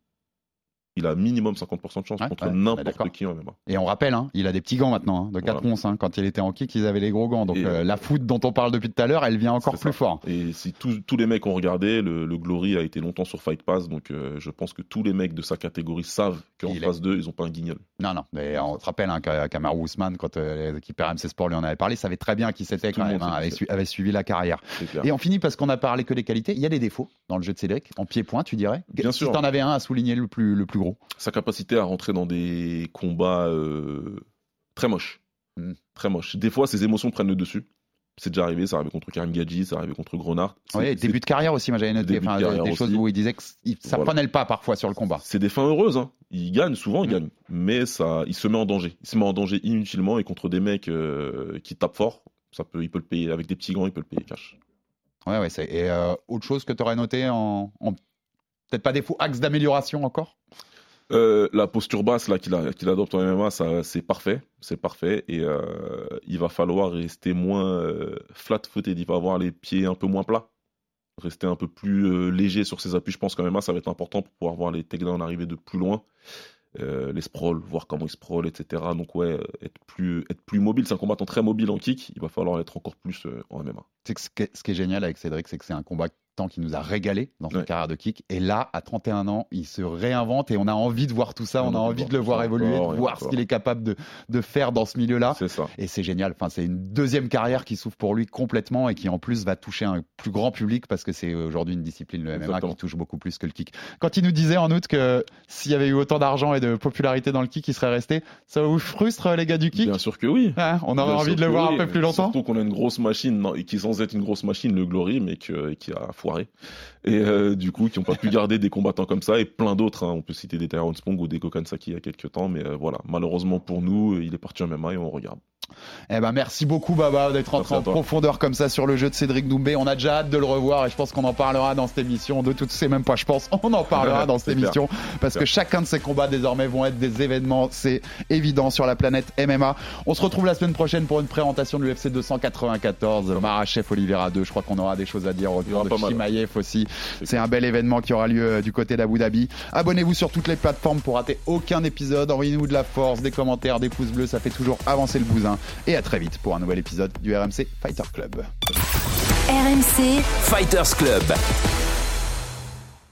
il a minimum 50% de chance Ouais, contre ouais, n'importe d'accord. qui en MMA. Et on rappelle, hein, il a des petits gants maintenant, hein, de 4 Voilà. onces. hein. Quand il était en kick, ils avaient les gros gants. Donc euh, euh, la foot dont on parle depuis tout à l'heure, elle vient encore plus ça. fort. Et si tous tous les mecs ont regardé, le, le Glory a été longtemps sur Fight Pass, donc euh, je pense que tous les mecs de sa catégorie savent qu'en Il est- face d'eux, ils ont pas un guignol. Non, non. Mais on se rappelle hein, qu'à- qu'Amar Ousmane, quand euh, l'équipe RMC Sport lui en avait parlé, savait très bien qui c'était quand même, hein, avait, su- avait suivi la carrière. Et on finit parce qu'on a parlé que des qualités. Il y a des défauts dans le jeu de Cédric, en pied-point, tu dirais Bien si sûr. t'en avais un à souligner le plus, le plus gros. Sa capacité à rentrer dans des combats euh, très moches. Mm. Très moches. Des fois, ses émotions prennent le dessus. C'est déjà arrivé, ça arrivé contre Karim Gadji, ça arrivé contre Grenard. Oui, début de carrière aussi, moi j'avais noté. De Enfin, carrière des choses aussi. où il disait que ça Voilà. prenait le pas parfois sur le combat. C'est des fins heureuses. Hein. Il gagne, souvent il Mm. gagne. Mais ça, il se met en danger. Il se met en danger inutilement et contre des mecs euh, qui tapent fort, ça peut, il peut le payer. Avec des petits gants, il peut le payer cash. Ouais, ouais, c'est- Et euh, autre chose que tu aurais noté en. en- Peut-être pas défaut, axe d'amélioration encore? Euh, la posture basse là qu'il adopte en MMA, c'est parfait, c'est parfait. Et euh, il va falloir rester moins euh, flat-footed. Il va avoir les pieds un peu moins plats, rester un peu plus léger sur ses appuis. Je pense qu'en MMA, ça va être important pour pouvoir voir les takedowns arriver de plus loin. Les sprawls, voir comment ils sprawl, etc. Donc ouais, être plus, être plus mobile. C'est un combattant très mobile en kick. Il va falloir être encore plus en MMA. Ce qui est- génial avec Cédric, c'est que c'est un qui nous a régalé dans sa Ouais. carrière de kick. Et là, à 31 ans, il se réinvente et on a envie de voir tout ça. On, a envie de le voir évoluer, encore de et voir ce qu'il est capable de, de faire dans ce milieu-là. Et c'est génial. Enfin, c'est une deuxième carrière qui s'ouvre pour lui complètement et qui en plus va toucher un plus grand public parce que c'est aujourd'hui une discipline, le MMA, Exactement. qui touche beaucoup plus que le kick. Quand il nous disait en août que s'il y avait eu autant d'argent et de popularité dans le kick, il serait resté, ça vous frustre les gars du kick? Bien sûr que oui. Hein, On aurait envie de le voir oui. un peu plus longtemps Surtout qu'on a une grosse machine, non, et qui censée être une grosse machine, le Glory, mais que- qui a Et euh, du coup, qui n'ont pas pu garder des combattants comme ça, et plein d'autres. hein. On peut citer des Tyrone Spong ou des Kokansaki il y a quelques temps, mais euh, voilà. Malheureusement pour nous, il est parti en MMA et on regarde. Eh ben merci beaucoup Baba d'être entré en profondeur comme ça sur le jeu de Cédric Doumbé. On a déjà hâte de le revoir et je pense qu'on en parlera dans cette émission. De toutes, c'est même pas, je pense, on en parlera [laughs] dans cette clair. émission parce que chacun de ces combats désormais vont être des événements, c'est évident sur la planète MMA. On se retrouve la semaine prochaine pour une présentation de l'UFC 294. Marachev Oliveira 2, je crois qu'on aura des choses à dire autour de pas mal. Chimaev aussi. C'est C'est un bel événement qui aura lieu euh, du côté d'Abu Dhabi. Abonnez-vous sur toutes les plateformes pour rater aucun épisode. Envoyez-nous de la force, des commentaires, des pouces bleus, ça fait toujours avancer le bousin. Et à très vite pour un nouvel épisode du RMC Fighter Club. RMC, Fighters Club.